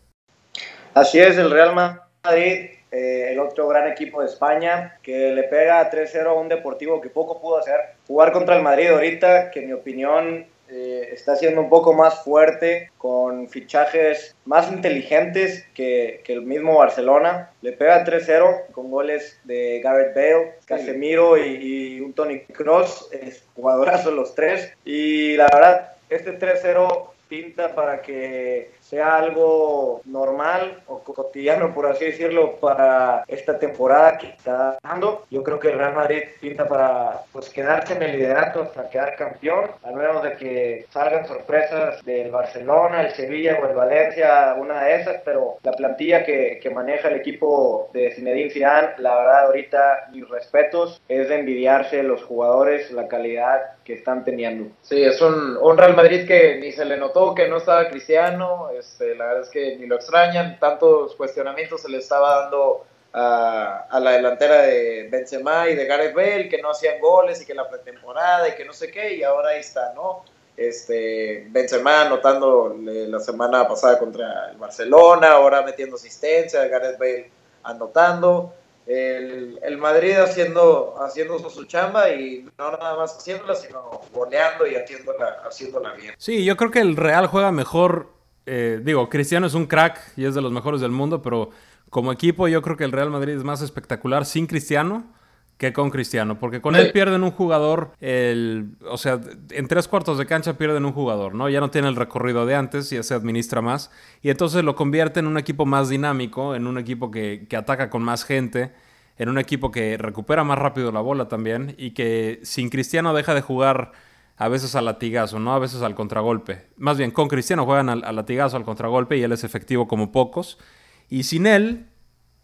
Así es, el Real Madrid, eh, el otro gran equipo de España, que le pega 3-0 a un deportivo que poco pudo hacer. Jugar contra el Madrid ahorita, que en mi opinión eh, está siendo un poco más fuerte, con fichajes más inteligentes que, el mismo Barcelona. Le pega 3-0 con goles de Gareth Bale, Casemiro y, y un Tony Cross, jugadorazos los tres. Y la verdad, este 3-0 pinta para que sea algo normal o cotidiano, por así decirlo, para esta temporada que está dando. Yo creo que el Real Madrid pinta para pues, quedarse en el liderato hasta quedar campeón, a menos de que salgan sorpresas del Barcelona, el Sevilla o el Valencia, una de esas, pero la plantilla que, que maneja el equipo de Zinedine Zidane, la verdad ahorita mis respetos, es de envidiarse los jugadores, la calidad que están teniendo. Sí, es un, un Real Madrid que ni se le notó que no estaba Cristiano, este, la verdad es que ni lo extrañan, tantos cuestionamientos se le estaba dando a, a, la delantera de Benzema y de Gareth Bale, que no hacían goles y que la pretemporada y que no sé qué, y ahora ahí está, ¿no? Este, Benzema anotando la semana pasada contra el Barcelona, ahora metiendo asistencia, Gareth Bale anotando. El, el, Madrid haciendo, haciendo su chamba y no nada más haciéndola, sino goleando y haciéndola, haciéndola bien. Sí, yo creo que el Real juega mejor eh, digo, Cristiano es un crack y es de los mejores del mundo, pero como equipo yo creo que el Real Madrid es más espectacular sin Cristiano que con Cristiano, porque con él pierden un jugador, el, o sea, en tres cuartos de cancha pierden un jugador, ¿no? Ya no tiene el recorrido de antes, ya se administra más, y entonces lo convierte en un equipo más dinámico, en un equipo que, que ataca con más gente, en un equipo que recupera más rápido la bola también, y que sin Cristiano deja de jugar a veces al latigazo, ¿no? A veces al contragolpe. Más bien, con Cristiano juegan al, latigazo, al contragolpe, y él es efectivo como pocos. Y sin él,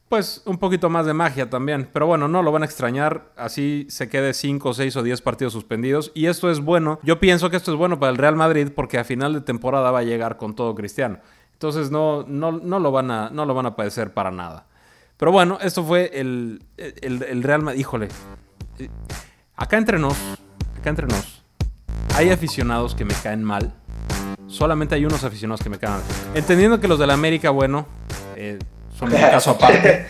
pues un poquito más de magia también. Pero bueno, no lo van a extrañar. Así se quede 5, 6 o 10 partidos suspendidos. Y esto es bueno. Yo pienso que esto es bueno para el Real Madrid porque a final de temporada va a llegar con todo Cristiano. Entonces no, no, no, lo, van a, no lo van a padecer para nada. Pero bueno, esto fue el, el, el Real Madrid. Híjole. Acá entre nos, acá entre nos, hay aficionados que me caen mal. Solamente hay unos aficionados que me caen mal. Entendiendo que los de la América, bueno, eh, son un caso (laughs) aparte.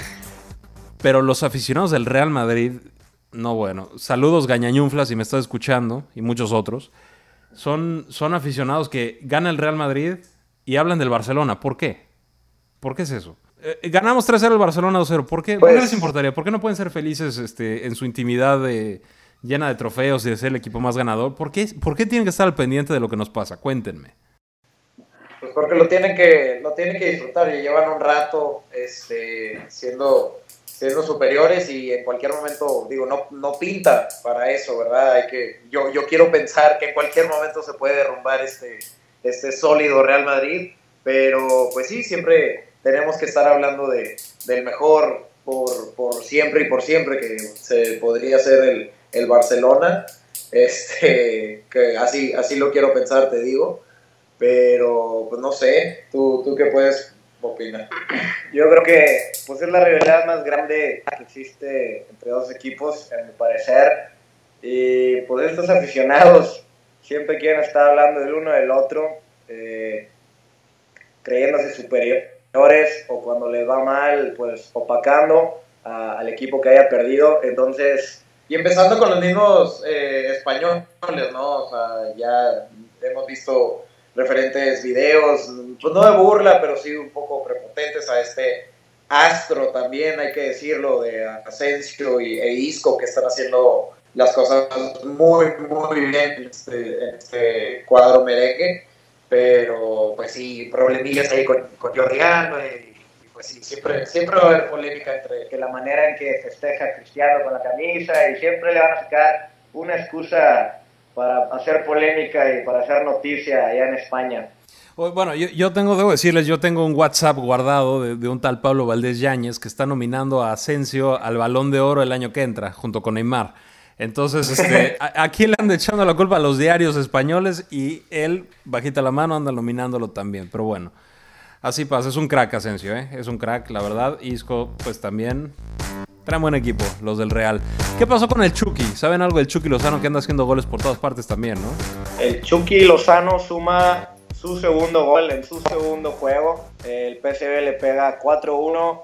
Pero los aficionados del Real Madrid, no bueno. Saludos Gañañunflas si me estás escuchando y muchos otros. Son, son aficionados que gana el Real Madrid y hablan del Barcelona. ¿Por qué? ¿Por qué es eso? Eh, ganamos 3-0 el Barcelona 2-0. ¿Por qué? Pues, ¿Por qué les importaría? ¿Por qué no pueden ser felices este, en su intimidad de, llena de trofeos y de ser el equipo más ganador? ¿Por qué, ¿Por qué tienen que estar al pendiente de lo que nos pasa? Cuéntenme. Pues porque lo tienen que, lo tienen que disfrutar y llevan un rato este, siendo, siendo superiores y en cualquier momento, digo, no, no pinta para eso, ¿verdad? Hay que, yo, yo quiero pensar que en cualquier momento se puede derrumbar este, este sólido Real Madrid, pero pues sí, siempre tenemos que estar hablando de, del mejor por, por siempre y por siempre, que se podría ser el, el Barcelona, este, que así, así lo quiero pensar, te digo. Pero, pues no sé, ¿tú, tú qué puedes opinar? Yo creo que pues, es la rivalidad más grande que existe entre dos equipos, en mi parecer. Y pues estos aficionados siempre quieren estar hablando del uno del otro, eh, creyéndose superiores o cuando les va mal, pues opacando a, al equipo que haya perdido. Entonces, y empezando con los mismos eh, españoles, ¿no? O sea, ya hemos visto referentes videos, pues no de burla, pero sí un poco prepotentes a este astro también, hay que decirlo, de Asensio y, e Isco que están haciendo las cosas muy, muy bien este, en este cuadro merengue, pero pues sí, problemillas ahí con, con Jordi y, pues sí, siempre, siempre va a haber polémica entre... Que la manera en que festeja Cristiano con la camisa y siempre le van a sacar una excusa para hacer polémica y para hacer noticia allá en España. Bueno, yo, tengo, debo decirles, yo tengo un WhatsApp guardado de, un tal Pablo Valdés Yáñez que está nominando a Asensio al Balón de Oro el año que entra, junto con Neymar. Entonces, este, (laughs) aquí le anda echando la culpa a los diarios españoles y él, bajita la mano, anda nominándolo también. Pero bueno, así pasa. Es un crack, Asensio, ¿eh? Es un crack, la verdad. Isco, pues también. Traen buen equipo, los del Real. ¿Qué pasó con el Chucky? ¿Saben algo del Chucky Lozano que anda haciendo goles por todas partes también, no? El Chucky Lozano suma su segundo gol en su segundo juego. El PSV le pega 4-1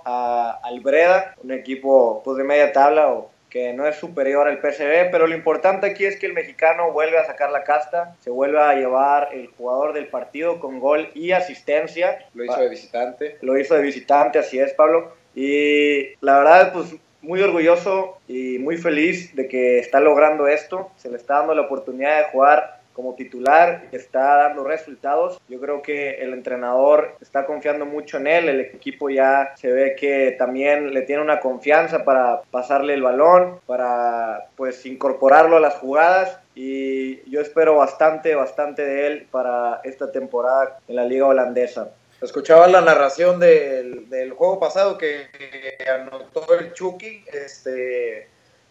al Breda, un equipo pues, de media tabla o que no es superior al PSV, pero lo importante aquí es que el mexicano vuelve a sacar la casta, se vuelve a llevar el jugador del partido con gol y asistencia. Lo hizo de visitante. Lo hizo de visitante, así es, Pablo. Y la verdad, pues muy orgulloso y muy feliz de que está logrando esto. Se le está dando la oportunidad de jugar como titular, está dando resultados. Yo creo que el entrenador está confiando mucho en él, el equipo ya se ve que también le tiene una confianza para pasarle el balón, para pues incorporarlo a las jugadas y yo espero bastante, bastante de él para esta temporada en la liga holandesa. Escuchaba la narración del, del juego pasado que anotó el Chucky, este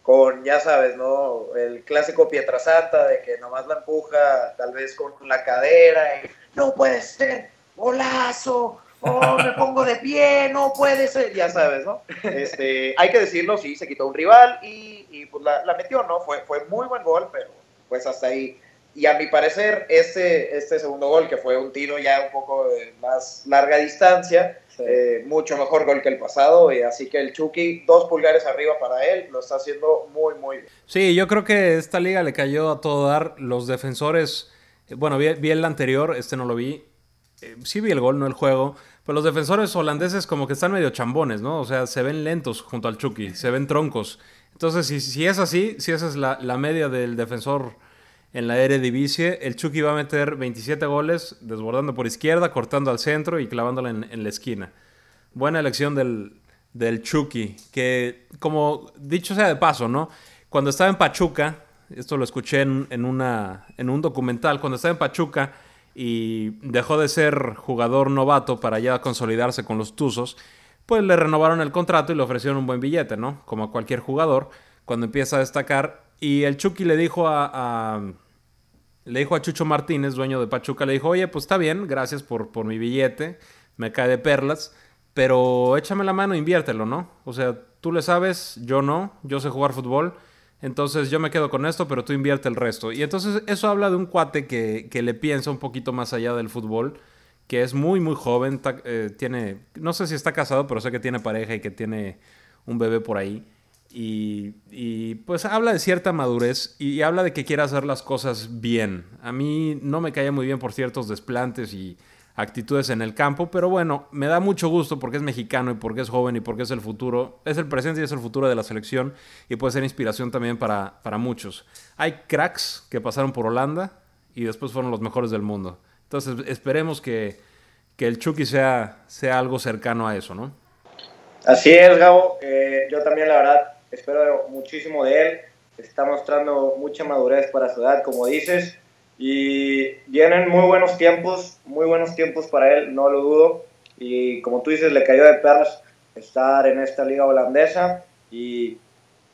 con, ya sabes, ¿no? El clásico Pietrasanta de que nomás la empuja tal vez con la cadera y no puede ser, golazo, oh, me (laughs) pongo de pie, no puede ser, ya sabes, ¿no? Este, hay que decirlo, sí, se quitó un rival y, y pues la, la, metió, ¿no? Fue, fue muy buen gol, pero pues hasta ahí. Y a mi parecer, este, este segundo gol, que fue un tiro ya un poco de más larga distancia, eh, mucho mejor gol que el pasado, y así que el Chucky, dos pulgares arriba para él, lo está haciendo muy, muy bien. Sí, yo creo que esta liga le cayó a todo dar. Los defensores, bueno, vi, el anterior, este no lo vi. Eh, sí vi el gol, no el juego. Pero los defensores holandeses como que están medio chambones, ¿no? O sea, se ven lentos junto al Chucky, se ven troncos. Entonces, si, si es así, si esa es la, la media del defensor en la Eredivisie. El Chucky va a meter 27 goles, desbordando por izquierda, cortando al centro y clavándola en, la esquina. Buena elección del, del Chucky, que como dicho sea de paso, ¿no? Cuando estaba en Pachuca, esto lo escuché en, una, en un documental, cuando estaba en Pachuca y dejó de ser jugador novato para ya consolidarse con los Tuzos, pues le renovaron el contrato y le ofrecieron un buen billete, ¿no? Como a cualquier jugador, cuando empieza a destacar. Y el Chucky le dijo a le dijo a Chucho Martínez, dueño de Pachuca, le dijo, oye, pues está bien, gracias por, por mi billete, me cae de perlas, pero échame la mano, inviértelo, ¿no? O sea, tú le sabes, yo no, yo sé jugar fútbol, entonces yo me quedo con esto, pero tú invierte el resto. Y entonces eso habla de un cuate que, que le piensa un poquito más allá del fútbol, que es muy, muy joven, eh, tiene, no sé si está casado, pero sé que tiene pareja y que tiene un bebé por ahí. Y, pues habla de cierta madurez y, habla de que quiere hacer las cosas bien. A mí no me caía muy bien por ciertos desplantes y actitudes en el campo, pero bueno, me da mucho gusto porque es mexicano y porque es joven y porque es el futuro, es el presente y es el futuro de la selección y puede ser inspiración también para, para muchos. Hay cracks que pasaron por Holanda y después fueron los mejores del mundo. Entonces esperemos que, que el Chucky sea, sea algo cercano a eso, ¿no? Así es, Gabo. Eh, yo también, la verdad, espero muchísimo de él. Está mostrando mucha madurez para su edad, como dices. Y vienen muy buenos tiempos, muy buenos tiempos para él, no lo dudo. Y como tú dices, le cayó de perlas estar en esta liga holandesa. Y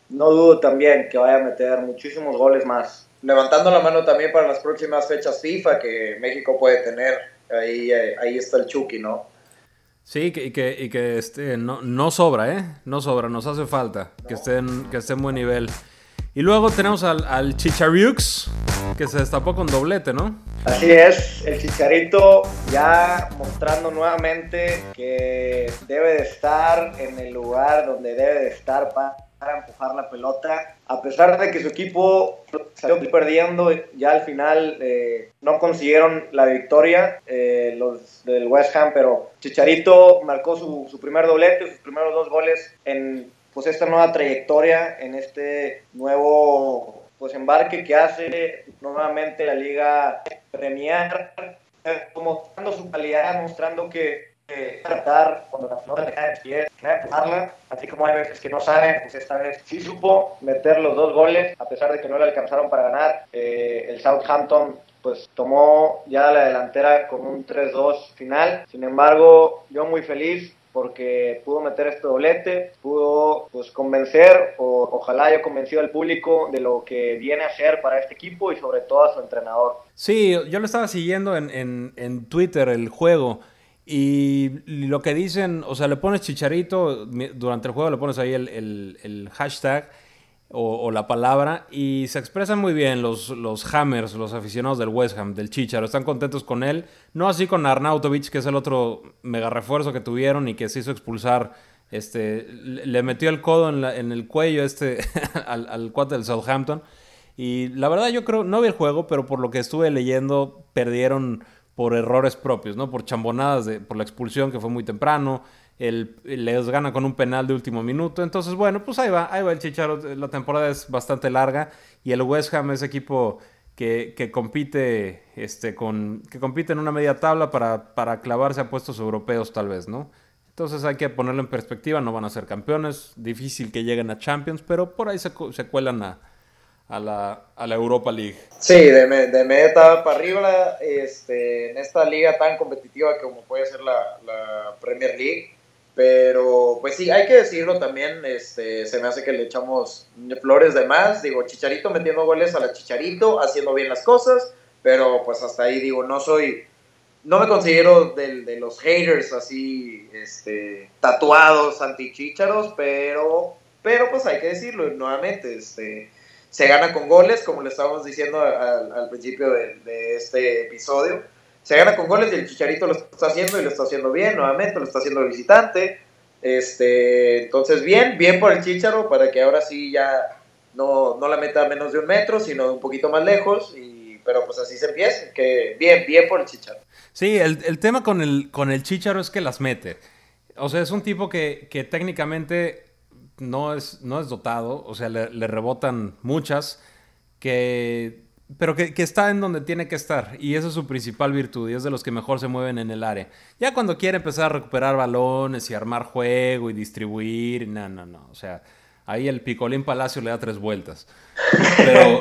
no dudo también que vaya a meter muchísimos goles más. Levantando la mano también para las próximas fechas FIFA que México puede tener. Ahí, ahí está el Chucky, ¿no? Sí, y que, y que, este, no, no, sobra, ¿eh? No sobra, nos hace falta que, que esté en buen nivel. Y luego tenemos al, al Chichariux, que se destapó con doblete, ¿no? Así es, el Chicharito ya mostrando nuevamente que debe de estar en el lugar donde debe de estar para empujar la pelota. A pesar de que su equipo salió perdiendo, ya al final eh, no consiguieron la victoria eh, los del West Ham, pero Chicharito marcó su, su, primer doblete, sus primeros dos goles en pues esta nueva trayectoria en este nuevo pues embarque que hace nuevamente la Liga Premier, mostrando su calidad, mostrando que tratar cuando la pelota le cae pie, así como hay veces que no saben, pues esta vez sí supo meter los dos goles, a pesar de que no le alcanzaron para ganar. Eh, el Southampton pues tomó ya la delantera con un 3-2 final. Sin embargo, yo muy feliz porque pudo meter este doblete, pudo pues convencer, o ojalá haya convencido al público de lo que viene a ser para este equipo y sobre todo a su entrenador. Sí, yo lo estaba siguiendo en, en, en Twitter el juego. Y lo que dicen, o sea, le pones chicharito, durante el juego le pones ahí el, hashtag o, la palabra y se expresan muy bien los, los Hammers, los aficionados del West Ham, del Chicharo, están contentos con él. No así con Arnautovic, que es el otro mega refuerzo que tuvieron y que se hizo expulsar. Este, le metió el codo en, en el cuello este, (laughs) al, al cuate del Southampton. Y la verdad yo creo, no vi el juego, pero por lo que estuve leyendo, perdieron por errores propios, ¿no? Por chambonadas, de, por la expulsión que fue muy temprano, el, les gana con un penal de último minuto. Entonces, bueno, pues ahí va, ahí va el Chicharo. La temporada es bastante larga y el West Ham es equipo que, que compite, este, con, que compite en una media tabla para, para clavarse a puestos europeos tal vez, ¿no? Entonces hay que ponerlo en perspectiva, no van a ser campeones, difícil que lleguen a Champions, pero por ahí se, se cuelan a, a la, a la Europa League. Sí, de, de meta para arriba este, en esta liga tan competitiva como puede ser la, la, Premier League. Pero pues sí, hay que decirlo también, este, se me hace que le echamos flores de más. Digo, Chicharito metiendo goles a la Chicharito, haciendo bien las cosas, pero pues hasta ahí digo, no soy, no me considero de, de los haters así, este, tatuados anti-chicharos, pero, pero pues hay que decirlo nuevamente, este se gana con goles, como le estábamos diciendo al, principio de, este episodio. Se gana con goles y el Chicharito lo está haciendo y lo está haciendo bien, nuevamente lo está haciendo visitante. Este, entonces, bien, bien por el Chicharo para que ahora sí ya no, no la meta a menos de un metro, sino un poquito más lejos. Y, pero pues así se empieza. Que bien, bien por el Chicharo. Sí, el, el tema con el, con el Chicharo es que las mete. O sea, es un tipo que, que técnicamente no es, no es dotado, o sea, le, rebotan muchas, que, pero que, está en donde tiene que estar. Y esa es su principal virtud y es de los que mejor se mueven en el área. Ya cuando quiere empezar a recuperar balones y armar juego y distribuir, no, no, no. O sea, ahí el Picolín Palacio le da tres vueltas. Pero,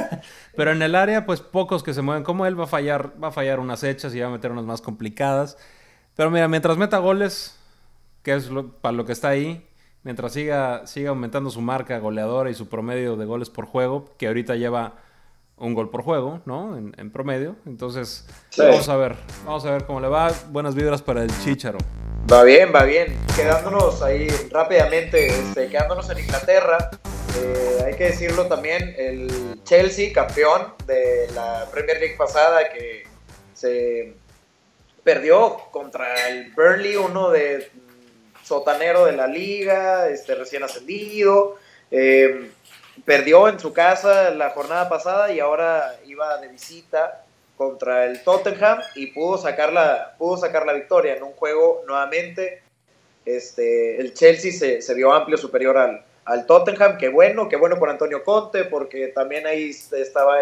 (laughs) pero en el área, pues pocos que se mueven como él va a fallar, va a fallar unas hechas y va a meter unas más complicadas. Pero mira, mientras meta goles, que es para lo que está ahí, mientras siga, siga aumentando su marca goleadora y su promedio de goles por juego, que ahorita lleva un gol por juego, ¿no? En, promedio. Entonces, vamos a ver, vamos a ver cómo le va. Buenas vibras para el Chicharo. Va bien, va bien. Quedándonos ahí rápidamente, este, quedándonos en Inglaterra, eh, hay que decirlo también, el Chelsea, campeón de la Premier League pasada, que se perdió contra el Burnley, uno de sotanero de la liga, este, recién ascendido. Eh, perdió en su casa la jornada pasada y ahora iba de visita contra el Tottenham y pudo sacar la, pudo sacar la victoria en un juego nuevamente. Este, el Chelsea se, se vio amplio superior al, al Tottenham, qué bueno, qué bueno por Antonio Conte, porque también ahí estaba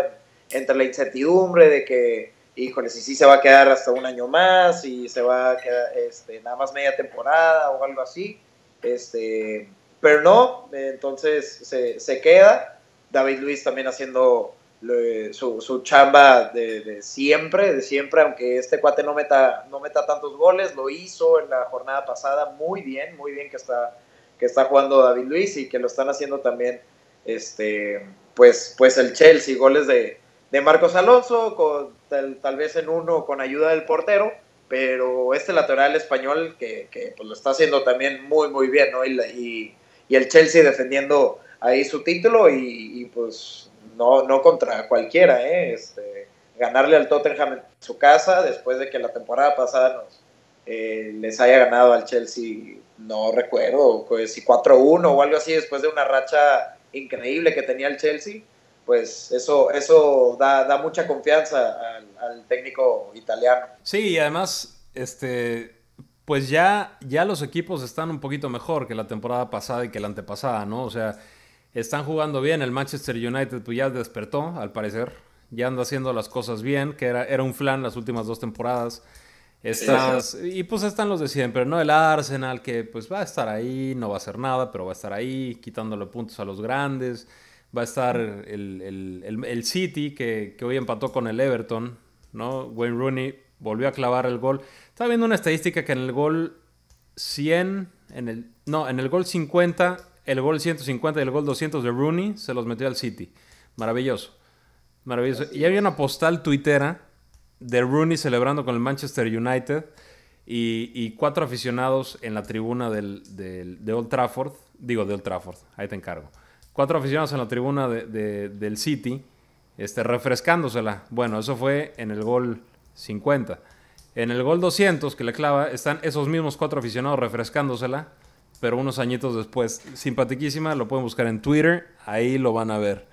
entre la incertidumbre de que híjole, si sí se va a quedar hasta un año más y se va a quedar este, nada más media temporada o algo así. Este, pero no, entonces se, se queda. David Luis también haciendo su, su, chamba de, siempre, de siempre, aunque este cuate no meta, no meta tantos goles, lo hizo en la jornada pasada muy bien, muy bien que está, que está jugando David Luis y que lo están haciendo también este, pues, pues el Chelsea, goles de, de Marcos Alonso, con, tal, vez en uno con ayuda del portero, pero este lateral español que, que pues, lo está haciendo también muy, muy bien, ¿no? Y, y, el Chelsea defendiendo ahí su título y, pues no, no contra cualquiera, ¿eh? Este, ganarle al Tottenham en su casa después de que la temporada pasada nos, eh, les haya ganado al Chelsea, no recuerdo, pues si 4-1 o algo así después de una racha increíble que tenía el Chelsea pues eso, eso da, da mucha confianza al, técnico italiano. Sí, y además, este, pues ya, ya los equipos están un poquito mejor que la temporada pasada y que la antepasada, ¿no? O sea, están jugando bien. El Manchester United pues ya despertó, al parecer. Ya anda haciendo las cosas bien, que era, era un flan las últimas dos temporadas. Estás, y pues están los de siempre, ¿no? El Arsenal, que pues va a estar ahí, no va a hacer nada, pero va a estar ahí, quitándole puntos a los grandes. Va a estar el, City, que, que, hoy empató con el Everton, ¿no? Wayne Rooney volvió a clavar el gol. Estaba viendo una estadística que en el gol 100, en el, no, en el gol 50, el gol 150 y el gol 200 de Rooney se los metió al City. Maravilloso. Maravilloso. Y había una postal tuitera de Rooney celebrando con el Manchester United y, cuatro aficionados en la tribuna del, de Old Trafford. Digo, de Old Trafford, ahí te encargo. Cuatro aficionados en la tribuna del City, este, refrescándosela. Bueno, eso fue en el gol 50. En el gol 200 que le clava, están esos mismos cuatro aficionados refrescándosela, pero unos añitos después. Simpatiquísima, lo pueden buscar en Twitter, ahí lo van a ver.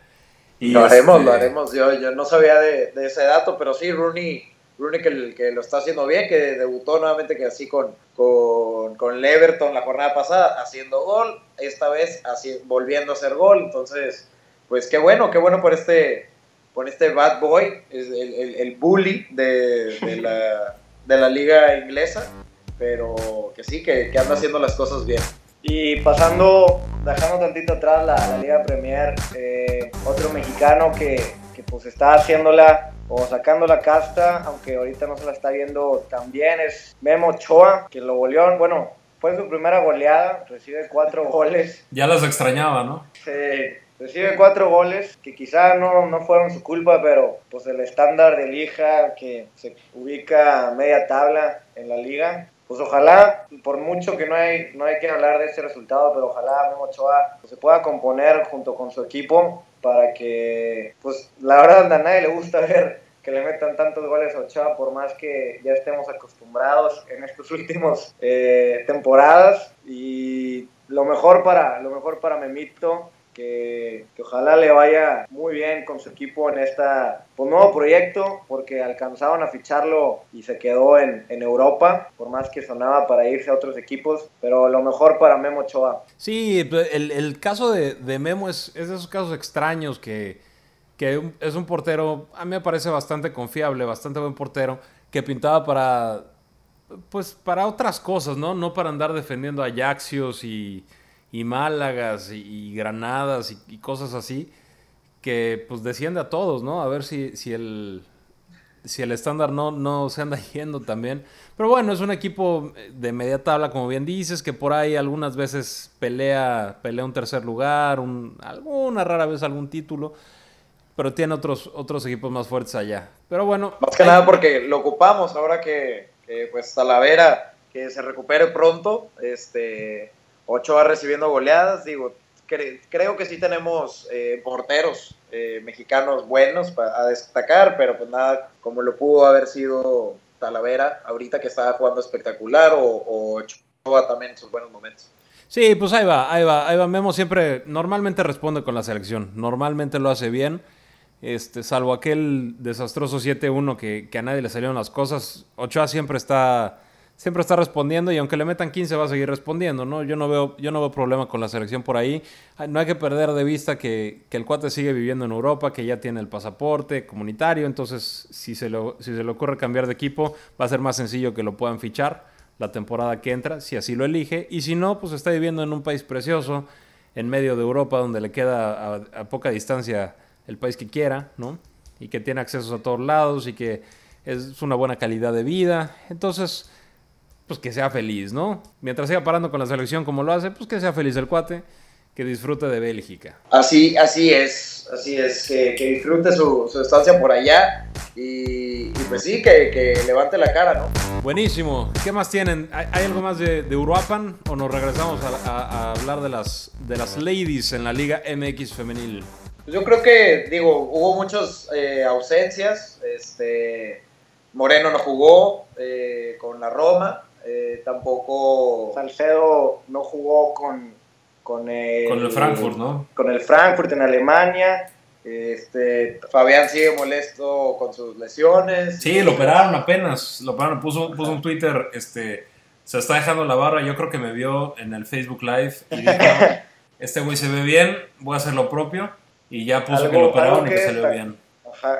Y lo haremos, este, lo haremos. Yo, yo no sabía de, ese dato, pero sí, Rooney, Rooney que, que, lo está haciendo bien, que debutó nuevamente que así con, con, con Everton la jornada pasada, haciendo gol, esta vez así, volviendo a hacer gol. Entonces, pues qué bueno, qué bueno por este, por este bad boy, el, el, el bully de, de, la, (laughs) de la liga inglesa, pero que sí, que, que anda haciendo las cosas bien. Y pasando, dejando tantito atrás la, Liga Premier, eh, otro mexicano que, que, pues está haciéndola o sacando la casta, aunque ahorita no se la está viendo tan bien, es Memo Ochoa, que lo goleó, bueno, fue su primera goleada, recibe cuatro (laughs) goles. Ya las extrañaba, ¿no? Sí, recibe cuatro goles, que quizá no, no fueron su culpa, pero pues el estándar de Lija, que se ubica media tabla en la liga, pues ojalá, por mucho que no hay, no hay que hablar de ese resultado, pero ojalá Memo Ochoa pues, se pueda componer junto con su equipo para que, pues la verdad a nadie le gusta (laughs) ver que le metan tantos goles a Ochoa, por más que ya estemos acostumbrados en estos (laughs) últimos eh, temporadas. Y lo mejor para, lo mejor para Memito que, ojalá le vaya muy bien con su equipo en este nuevo proyecto, porque alcanzaron a ficharlo y se quedó en, Europa, por más que sonaba para irse a otros equipos, pero lo mejor para Memo Ochoa. Sí, pues, el, el caso de, de, Memo es, es de esos casos extraños que, que es un portero, a mí me parece bastante confiable, bastante buen portero, que pintaba para, pues, para otras cosas, ¿no? No para andar defendiendo a Ajaxios y y Málagas y, Granadas y, cosas así, que pues desciende a todos, ¿no? A ver si, si el si el estándar no, no se anda (laughs) yendo también. Pero bueno, es un equipo de media tabla, como bien dices, que por ahí algunas veces pelea, pelea un tercer lugar, un, alguna rara vez algún título, pero tiene otros, otros equipos más fuertes allá. Pero bueno. Más que nada porque lo ocupamos ahora que, que pues Talavera, que se recupere pronto, este Ochoa recibiendo goleadas, digo, creo que sí tenemos eh, porteros eh, mexicanos buenos a destacar, pero pues nada, como lo pudo haber sido Talavera ahorita que estaba jugando espectacular o, Ochoa también en sus buenos momentos. Sí, pues ahí va, ahí va, ahí va. Memo siempre, normalmente responde con la selección, normalmente lo hace bien. Este, salvo aquel desastroso 7-1 que, que a nadie le salieron las cosas, Ochoa siempre está siempre está respondiendo y aunque le metan 15 va a seguir respondiendo, ¿no? Yo no veo, yo no veo problema con la selección por ahí. No hay que perder de vista que, el cuate sigue viviendo en Europa, que ya tiene el pasaporte comunitario, entonces si se, lo, si se le ocurre cambiar de equipo va a ser más sencillo que lo puedan fichar la temporada que entra, si así lo elige, y si no, pues está viviendo en un país precioso, en medio de Europa, donde le queda a, poca distancia el país que quiera, ¿no? Y que tiene accesos a todos lados y que es una buena calidad de vida. Entonces, pues que sea feliz, ¿no? Mientras siga parando con la selección como lo hace, pues que sea feliz el cuate, que disfrute de Bélgica. Así, así es, así es, que, disfrute su, estancia por allá y, pues sí, que, levante la cara, ¿no? Buenísimo. ¿Qué más tienen? ¿Hay, algo más de, de, Uruapan o nos regresamos a, hablar de las, de las ladies en la Liga MX femenil? Pues yo creo que, digo, hubo muchas eh, ausencias. Este, Moreno no jugó eh, con la Roma. Eh, tampoco Salcedo no jugó con, con, el, con el Frankfurt, ¿no? Con el Frankfurt en Alemania. Este, Fabián sigue molesto con sus lesiones. Sí, lo operaron apenas. Lo operaron, puso, puso un Twitter este, se está dejando la barra. Yo creo que me vio en el Facebook Live y dijo, (laughs) este güey se ve bien, voy a hacer lo propio. Y ya puso que lo operaron y que, se ve bien.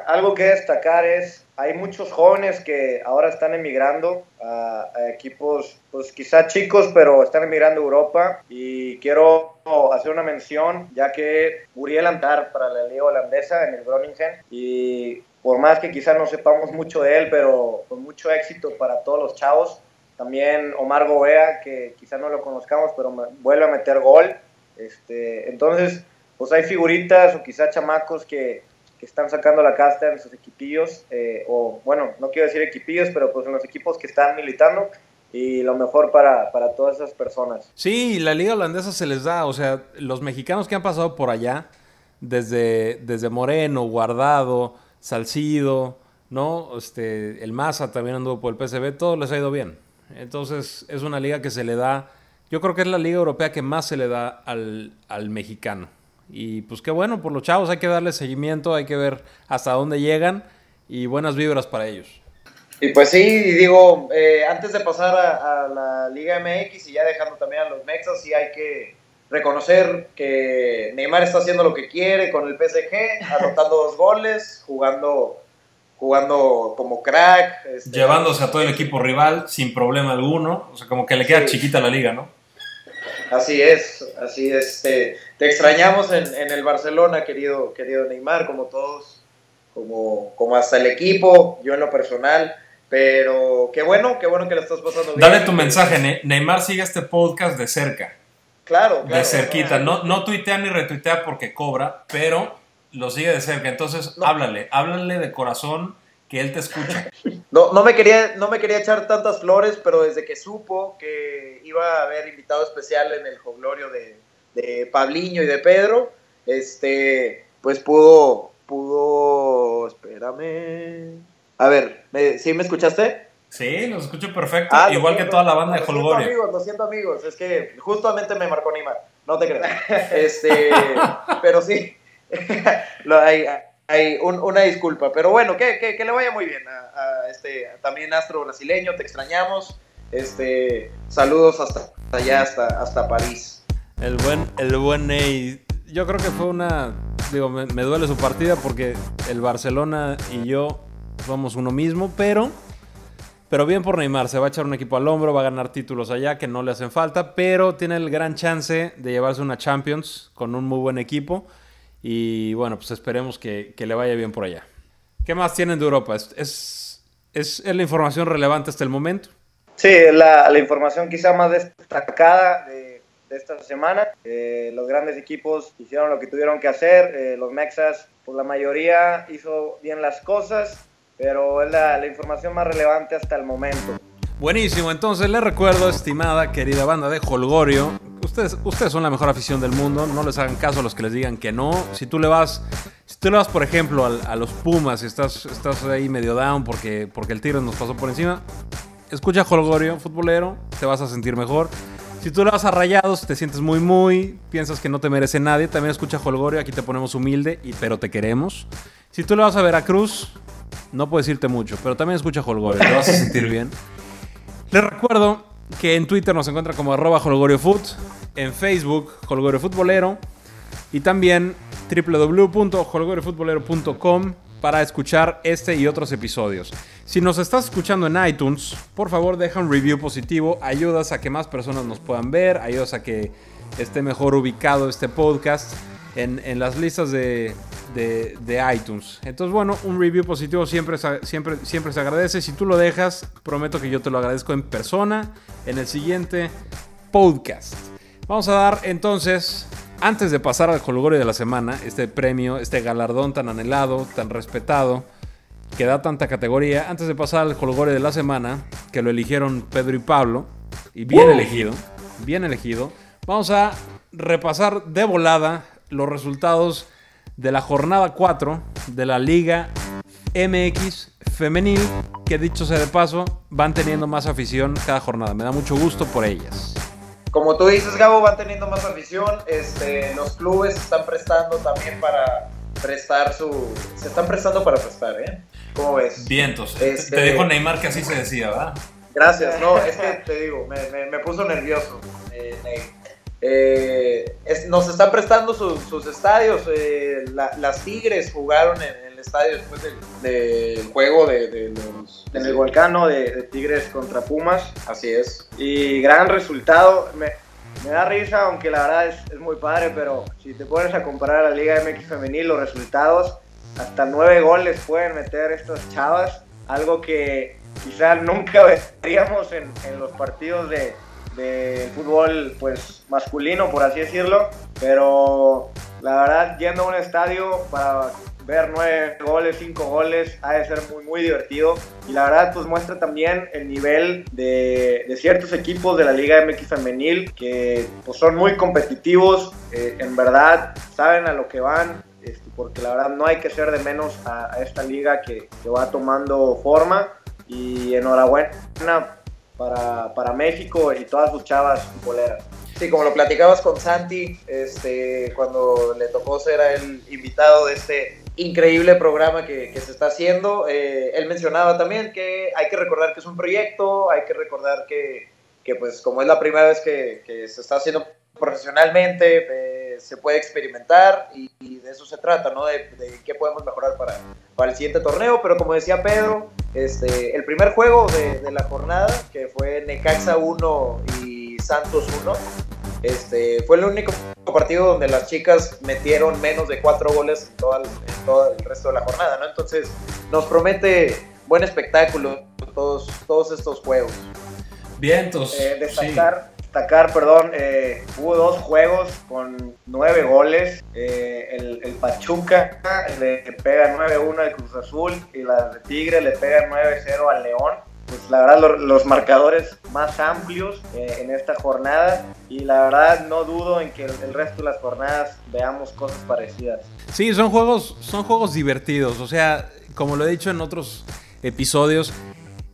algo que destacar es, hay muchos jóvenes que ahora están emigrando a, equipos, pues quizá chicos, pero están emigrando a Europa. Y quiero hacer una mención, ya que Uriel Antar para la liga holandesa en el Groningen. Y por más que quizá no sepamos mucho de él, pero con mucho éxito para todos los chavos. También Omar Gobea, que quizá no lo conozcamos, pero vuelve a meter gol. Este, entonces, pues hay figuritas o quizá chamacos que, que están sacando la casta en sus equipillos, eh, o bueno, no quiero decir equipillos, pero pues en los equipos que están militando y lo mejor para, para, todas esas personas. Sí, la liga holandesa se les da, o sea, los mexicanos que han pasado por allá, desde, desde Moreno, Guardado, Salcido, ¿no? Este, el Maza también anduvo por el PSV, todo les ha ido bien. Entonces es una liga que se le da, yo creo que es la liga europea que más se le da al, al mexicano. Y pues qué bueno por los chavos, hay que darle seguimiento, hay que ver hasta dónde llegan y buenas vibras para ellos. Y pues sí, digo, eh, antes de pasar a, la Liga MX y ya dejando también a los Mexas, sí hay que reconocer que Neymar está haciendo lo que quiere con el PSG, (laughs) anotando dos goles, jugando, jugando como crack. Este, Llevándose a todo el equipo rival sin problema alguno, o sea, como que le queda chiquita la liga, ¿no? Así es, así es. Te, extrañamos en, el Barcelona, querido, querido Neymar, como todos, como, como hasta el equipo, yo en lo personal. Pero qué bueno, qué bueno que lo estás pasando bien. Dale tu mensaje, Neymar sigue este podcast de cerca. Claro, De cerquita. No, no tuitea ni retuitea porque cobra, pero lo sigue de cerca. Entonces, háblale, háblale de corazón que él te escucha. No, no, me quería, no me quería echar tantas flores, pero desde que supo que iba a haber invitado especial en el joglorio de, de Pabliño y de Pedro, este, pues pudo, pudo, espérame. A ver, ¿sí me escuchaste? Sí, lo escucho perfecto, ah, igual que toda la banda de Holgorio. amigos, lo siento amigos, es que justamente me marcó Neymar, no te creas. (laughs) Este, pero sí, (laughs) lo, hay, hay una disculpa, pero bueno, que, que, le vaya muy bien a, este también astro brasileño, te extrañamos. Este, saludos hasta allá, hasta, hasta París. El buen, el buen Ney. Yo creo que fue una. Digo, me, duele su partida porque el Barcelona y yo somos uno mismo, pero. Pero bien por Neymar, se va a echar un equipo al hombro, va a ganar títulos allá que no le hacen falta, pero tiene el gran chance de llevarse una Champions con un muy buen equipo. Y bueno, pues esperemos que, le vaya bien por allá. ¿Qué más tienen de Europa? ¿Es, es, la información relevante hasta el momento? Sí, la, la información quizá más destacada de, esta semana. Eh, los grandes equipos hicieron lo que tuvieron que hacer. Eh, los Mexas, por la mayoría, hizo bien las cosas, pero es la, la información más relevante hasta el momento. Buenísimo, entonces les recuerdo, estimada querida banda de Holgorio, ustedes, ustedes son la mejor afición del mundo, no les hagan caso a los que les digan que no. Si tú le vas, si tú le vas, por ejemplo, a, los Pumas y estás, estás ahí medio down porque, porque el tiro nos pasó por encima, escucha Holgorio, futbolero, te vas a sentir mejor. Si tú le vas a Rayados, te sientes muy, muy, piensas que no te merece nadie, también escucha Holgorio, aquí te ponemos humilde, y, pero te queremos. Si tú le vas a Veracruz, no puedes irte mucho, pero también escucha Holgorio, te vas a sentir bien. Les recuerdo que en Twitter nos encuentra como arroba holgoriofoot, en Facebook Holgorio Futbolero y también www.holgoriofutbolero.com para escuchar este y otros episodios. Si nos estás escuchando en iTunes, por favor deja un review positivo, ayudas a que más personas nos puedan ver, ayudas a que esté mejor ubicado este podcast en, las listas de, iTunes. Entonces, bueno, un review positivo siempre, siempre, siempre se agradece. Si tú lo dejas, prometo que yo te lo agradezco en persona en el siguiente podcast. Vamos a dar entonces, antes de pasar al Colgorio de la semana, este premio, este galardón tan anhelado, tan respetado, que da tanta categoría, antes de pasar al Colgorio de la semana, que lo eligieron Pedro y Pablo, y bien elegido, bien elegido, vamos a repasar de volada los resultados de la jornada 4 de la Liga MX femenil, que dicho sea de paso, van teniendo más afición cada jornada. Me da mucho gusto por ellas. Como tú dices, Gabo, van teniendo más afición. Este, los clubes se están prestando también para prestar su... Se están prestando para prestar, ¿eh? ¿Cómo ves? Vientos. Te este, dijo Neymar que así se decía, ¿verdad? Gracias, no, es que te digo, me, puso nervioso. Eh, eh, nos están prestando sus estadios. Eh, las Tigres jugaron en, el estadio después del, juego de, los. En el volcano de, Tigres contra Pumas. Así es. Y gran resultado. Me, da risa, aunque la verdad es, es, muy padre, pero si te pones a comparar a la Liga MX Femenil, los resultados, hasta nueve goles pueden meter estas chavas. Algo que quizá nunca (laughs) veríamos en, en los partidos de, de fútbol pues masculino, por así decirlo, pero la verdad yendo a un estadio para ver nueve goles, cinco goles, ha de ser muy muy divertido. Y la verdad pues muestra también el nivel de, de ciertos equipos de la Liga MX femenil que pues son muy competitivos, eh, en verdad saben a lo que van, este, porque la verdad no hay que ser de menos a, a esta liga que, que va tomando forma. Y enhorabuena para, para México y todas sus chavas futboleras. Sí, como lo platicabas con Santi, este, cuando le tocó ser el invitado de este increíble programa que, que se está haciendo, eh, él mencionaba también que hay que recordar que es un proyecto, hay que recordar que, que pues como es la primera vez que, que se está haciendo profesionalmente, eh, se puede experimentar y, de eso se trata, ¿no? De, de, qué podemos mejorar para, para el siguiente torneo, pero como decía Pedro, este, el primer juego de, la jornada, que fue Necaxa 1 y Santos 1, este, fue el único partido donde las chicas metieron menos de cuatro goles en todo el, resto de la jornada, ¿no? Entonces, nos promete buen espectáculo todos, todos estos juegos. Vientos. Eh, destacar, destacar, perdón, eh, hubo dos juegos con nueve goles. Eh, el, Pachuca le pega 9-1 al Cruz Azul y la de Tigre le pega 9-0 al León. Pues la verdad los, marcadores más amplios eh, en esta jornada y la verdad no dudo en que el, resto de las jornadas veamos cosas parecidas. Sí, son juegos, son juegos divertidos. O sea, como lo he dicho en otros episodios,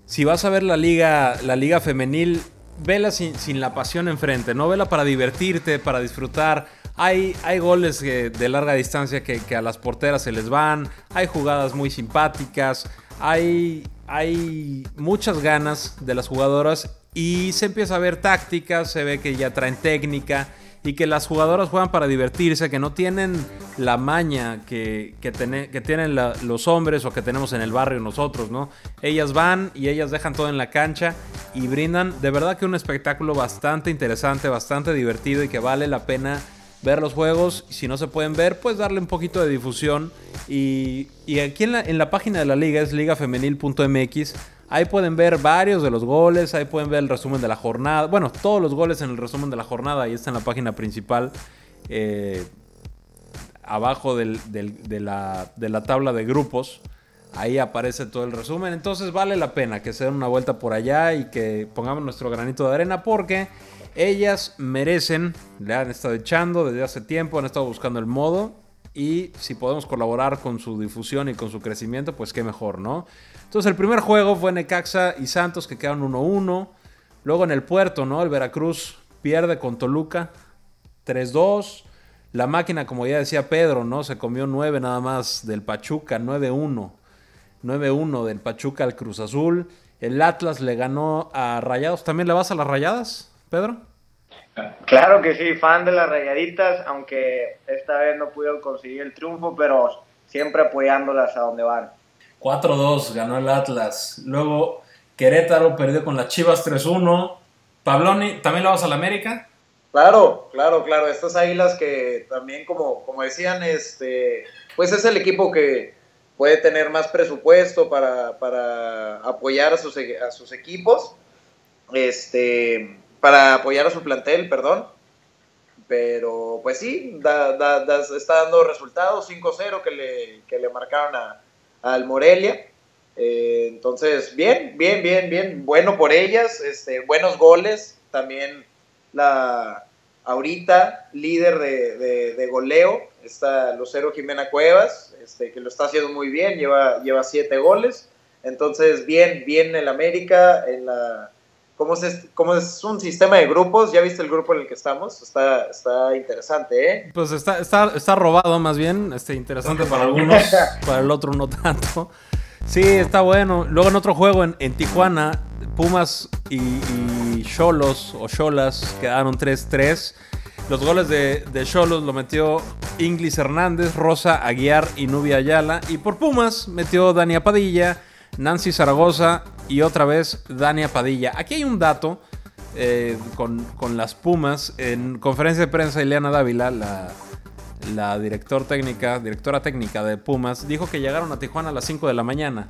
si vas a ver la liga, la liga femenil, vela sin, sin, la pasión enfrente, ¿no? Vela para divertirte, para disfrutar. Hay, hay goles de larga distancia que, a las porteras se les van, hay jugadas muy simpáticas, hay, hay muchas ganas de las jugadoras y se empieza a ver tácticas, se ve que ya traen técnica y que las jugadoras juegan para divertirse, que no tienen la maña que, que, que tienen los hombres o que tenemos en el barrio nosotros, ¿no? Ellas van y ellas dejan todo en la cancha y brindan de verdad que un espectáculo bastante interesante, bastante divertido y que vale la pena ver los juegos. Si no se pueden ver, pues darle un poquito de difusión. Y, y aquí en la, en la página de la liga es ligafemenil.mx Ahí pueden ver varios de los goles, ahí pueden ver el resumen de la jornada. Bueno, todos los goles en el resumen de la jornada, ahí está en la página principal. Eh, abajo de, la, de, la, tabla de grupos. Ahí aparece todo el resumen. Entonces vale la pena que se den una vuelta por allá y que pongamos nuestro granito de arena porque ellas merecen, le han estado echando desde hace tiempo, han estado buscando el modo y si podemos colaborar con su difusión y con su crecimiento, pues qué mejor, ¿no? Entonces el primer juego fue Necaxa y Santos que quedaron 1-1. Luego en el puerto, ¿no? El Veracruz pierde con Toluca 3-2. La máquina, como ya decía Pedro, ¿no? Se comió 9 nada más del Pachuca, 9-1. 9-1 del Pachuca al Cruz Azul. El Atlas le ganó a Rayados. ¿También le vas a las Rayadas, Pedro? Claro que sí, fan de las Rayaditas, aunque esta vez no pudieron conseguir el triunfo, pero siempre apoyándolas a donde van. 4-2 ganó el Atlas. Luego Querétaro perdió con las Chivas 3-1. Pabloni, ¿también lo vas a la América? Claro, claro, claro. Estas águilas que también, como, como decían, este, pues es el equipo que puede tener más presupuesto para, para apoyar a sus, sus equipos. Este, para apoyar a su plantel, perdón. Pero pues sí, está dando resultados 5-0 que le, que le marcaron a, al Morelia. Eh, entonces, bien, bien, bien, bien, bueno por ellas, este, buenos goles, también la ahorita líder de, goleo, está Lucero Jimena Cuevas, este, que lo está haciendo muy bien, lleva, lleva siete goles, entonces bien, bien el América, en la, como es, como es un sistema de grupos, ya viste el grupo en el que estamos, está, está interesante, ¿eh? Pues está, está, está robado más bien, este, interesante para algunos, (laughs) para el otro no tanto. Sí, está bueno. Luego en otro juego en, Tijuana Pumas y Cholos o Cholas quedaron 3-3. Los goles de Cholos lo metió Inglis Hernández, Rosa Aguiar y Nubia Ayala. Y por Pumas metió Dania Padilla, Nancy Zaragoza y otra vez Dania Padilla. Aquí hay un dato eh, con, las Pumas. En conferencia de prensa, Ileana Dávila, la, la director técnica, directora técnica de Pumas, dijo que llegaron a Tijuana a las 5 de la mañana.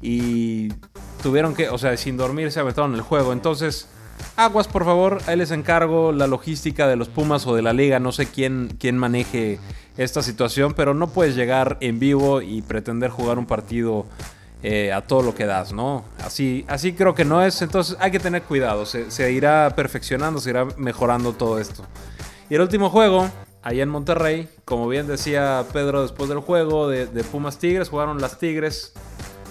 Y tuvieron que, o sea, sin dormir se aventaron el juego. Entonces, aguas, por favor, ahí les encargo la logística de los Pumas o de la liga. No sé quién, quién maneje esta situación, pero no puedes llegar en vivo y pretender jugar un partido eh, a todo lo que das, ¿no? Así, así creo que no es, entonces hay que tener cuidado, se, irá perfeccionando, se irá mejorando todo esto. Y el último juego, allá en Monterrey, como bien decía Pedro después del juego de, Pumas Tigres, jugaron las Tigres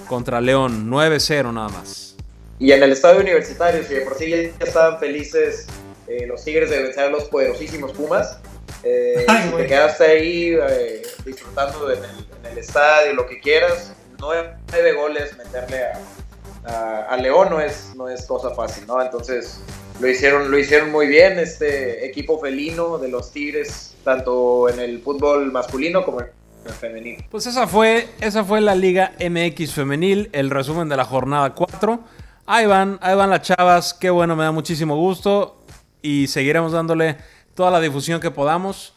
contra León, 9-0 nada más. Y en el estadio universitario, si de por sí ya estaban felices eh, los Tigres de vencer a los poderosísimos Pumas, eh, te quedaste ahí disfrutando en el, en el estadio, lo que quieras, nueve goles meterle a, León no es, no es cosa fácil, ¿no? Entonces lo hicieron, lo hicieron muy bien este equipo felino de los Tigres, tanto en el fútbol masculino como en el femenil. Pues esa fue, esa fue la Liga MX femenil, el resumen de la jornada 4. Ahí van, ahí van las chavas, qué bueno, me da muchísimo gusto y seguiremos dándole toda la difusión que podamos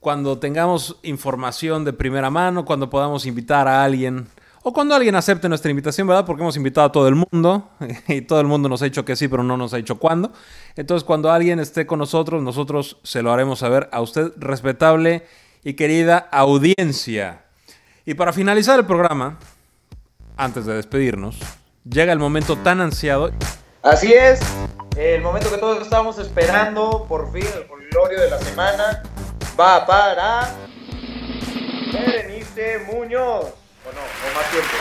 cuando tengamos información de primera mano, cuando podamos invitar a alguien o cuando alguien acepte nuestra invitación, ¿verdad? Porque hemos invitado a todo el mundo (laughs) y todo el mundo nos ha dicho que sí, pero no nos ha dicho cuándo. Entonces, cuando alguien esté con nosotros, nosotros se lo haremos saber a usted, respetable y querida audiencia. Y para finalizar el programa, antes de despedirnos, llega el momento tan ansiado. Así es, el momento que todos estábamos esperando, por fin, el glorio de la semana, va para Berenice Muñoz no? ¿O más tiempo?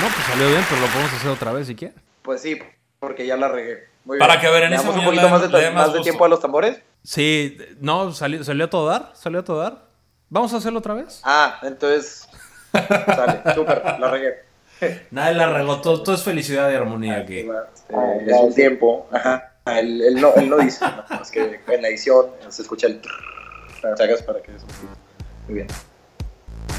No, pues salió bien, pero lo podemos hacer otra vez si quieres. Pues sí, porque ya la regué. Muy Para que ver un poquito más, de, tiempo a los tambores? Sí, no, salió, salió a todo dar, salió a todo dar. ¿Vamos a hacerlo otra vez? Ah, entonces. sale, (laughs) súper, la regué. Nadie la regó, todo, es felicidad y armonía aquí. Eh, es un tiempo, ajá. Él, no, él no dice, no, es que en la edición se escucha el. Para que Muy bien.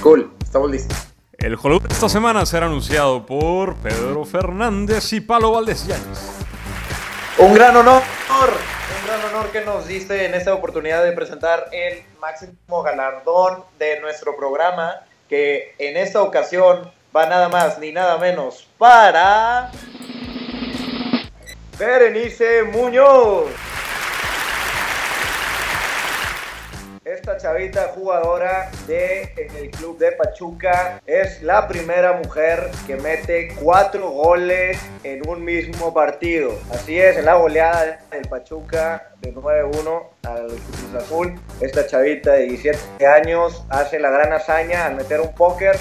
Cool, estamos listos. El Hollywood de esta semana será anunciado por Pedro Fernández y Palo Valdés Yáñez. Un gran honor, un gran honor que nos diste en esta oportunidad de presentar el máximo galardón de nuestro programa, que en esta ocasión va nada más ni nada menos para Berenice Muñoz. Esta chavita jugadora de el club de Pachuca es la primera mujer que mete cuatro goles en un mismo partido. Así es, en la goleada del Pachuca de 9-1 al Cruz Azul. Esta chavita de 17 años hace la gran hazaña al meter un póker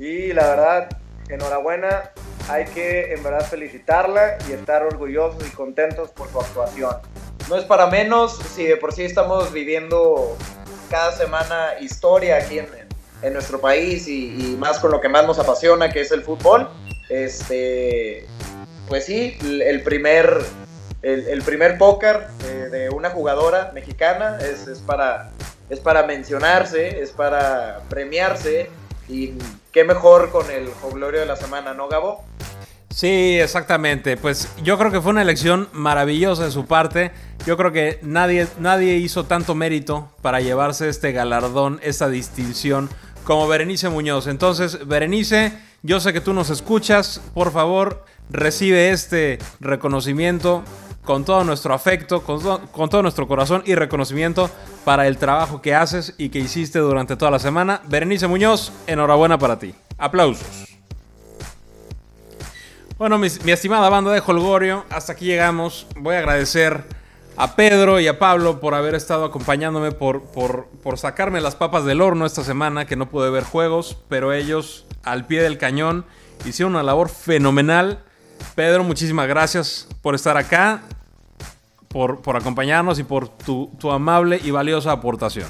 y la verdad, enhorabuena. Hay que en verdad felicitarla y estar orgullosos y contentos por su actuación. No es para menos si de por sí estamos viviendo cada semana historia aquí en, nuestro país y, más con lo que más nos apasiona, que es el fútbol. Este, pues sí, el primer, el, primer póker de, una jugadora mexicana es, es, para, es para mencionarse, es para premiarse y qué mejor con el Glorio de la semana, ¿no, Gabo? Sí, exactamente. Pues yo creo que fue una elección maravillosa de su parte. Yo creo que nadie, nadie hizo tanto mérito para llevarse este galardón, esta distinción, como Berenice Muñoz. Entonces, Berenice, yo sé que tú nos escuchas. Por favor, recibe este reconocimiento con todo nuestro afecto, con, con todo nuestro corazón y reconocimiento para el trabajo que haces y que hiciste durante toda la semana. Berenice Muñoz, enhorabuena para ti. Aplausos. Bueno, mi, estimada banda de Holgorio, hasta aquí llegamos. Voy a agradecer a Pedro y a Pablo por haber estado acompañándome, por, por, por, sacarme las papas del horno esta semana, que no pude ver juegos, pero ellos al pie del cañón hicieron una labor fenomenal. Pedro, muchísimas gracias por estar acá, por, por acompañarnos y por tu, tu, amable y valiosa aportación.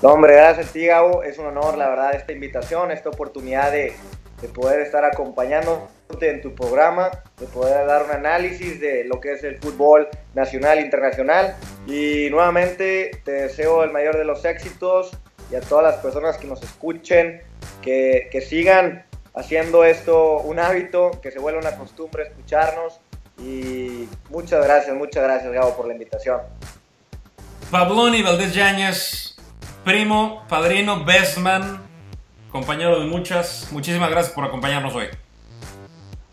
No, hombre, gracias a ti, Gabo. Es un honor, la verdad, esta invitación, esta oportunidad de, de poder estar acompañando en tu programa, de poder dar un análisis de lo que es el fútbol nacional internacional. Y nuevamente te deseo el mayor de los éxitos y a todas las personas que nos escuchen, que, que sigan haciendo esto un hábito, que se vuelva una costumbre escucharnos. Y muchas gracias, muchas gracias Gabo por la invitación. Pabloni Valdés Yáñez, primo, padrino, bestman, compañero de muchas. Muchísimas gracias por acompañarnos hoy.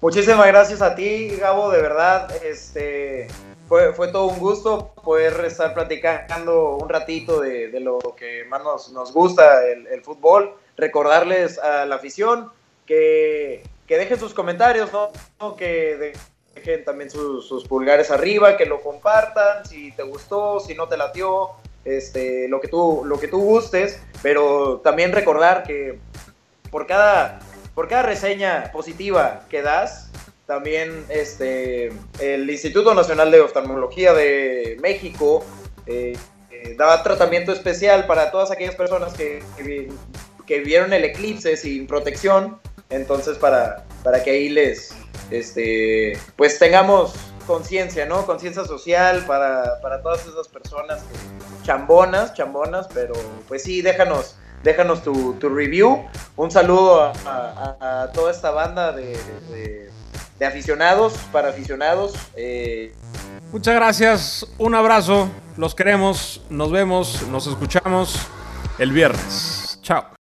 Muchísimas gracias a ti, Gabo, de verdad. Este, fue, fue todo un gusto poder estar platicando un ratito de, lo que más nos, nos gusta, el, fútbol. Recordarles a la afición que, que dejen sus comentarios, ¿no? que dejen también sus, sus, pulgares arriba, que lo compartan, si te gustó, si no te latió, este, lo, que tú, lo que tú gustes, pero también recordar que por cada, por cada reseña positiva que das, también este, el Instituto Nacional de Oftalmología de México eh, eh, da tratamiento especial para todas aquellas personas que, que, que, vieron el eclipse sin protección. Entonces, para, para que ahí les, este, pues tengamos conciencia, ¿no? Conciencia social para, para, todas esas personas que, chambonas, chambonas, pero pues sí, déjanos, déjanos tu, review. Un saludo a, toda esta banda de aficionados, para aficionados. Eh. Muchas gracias, un abrazo, los queremos, nos vemos, nos escuchamos el viernes. Chao.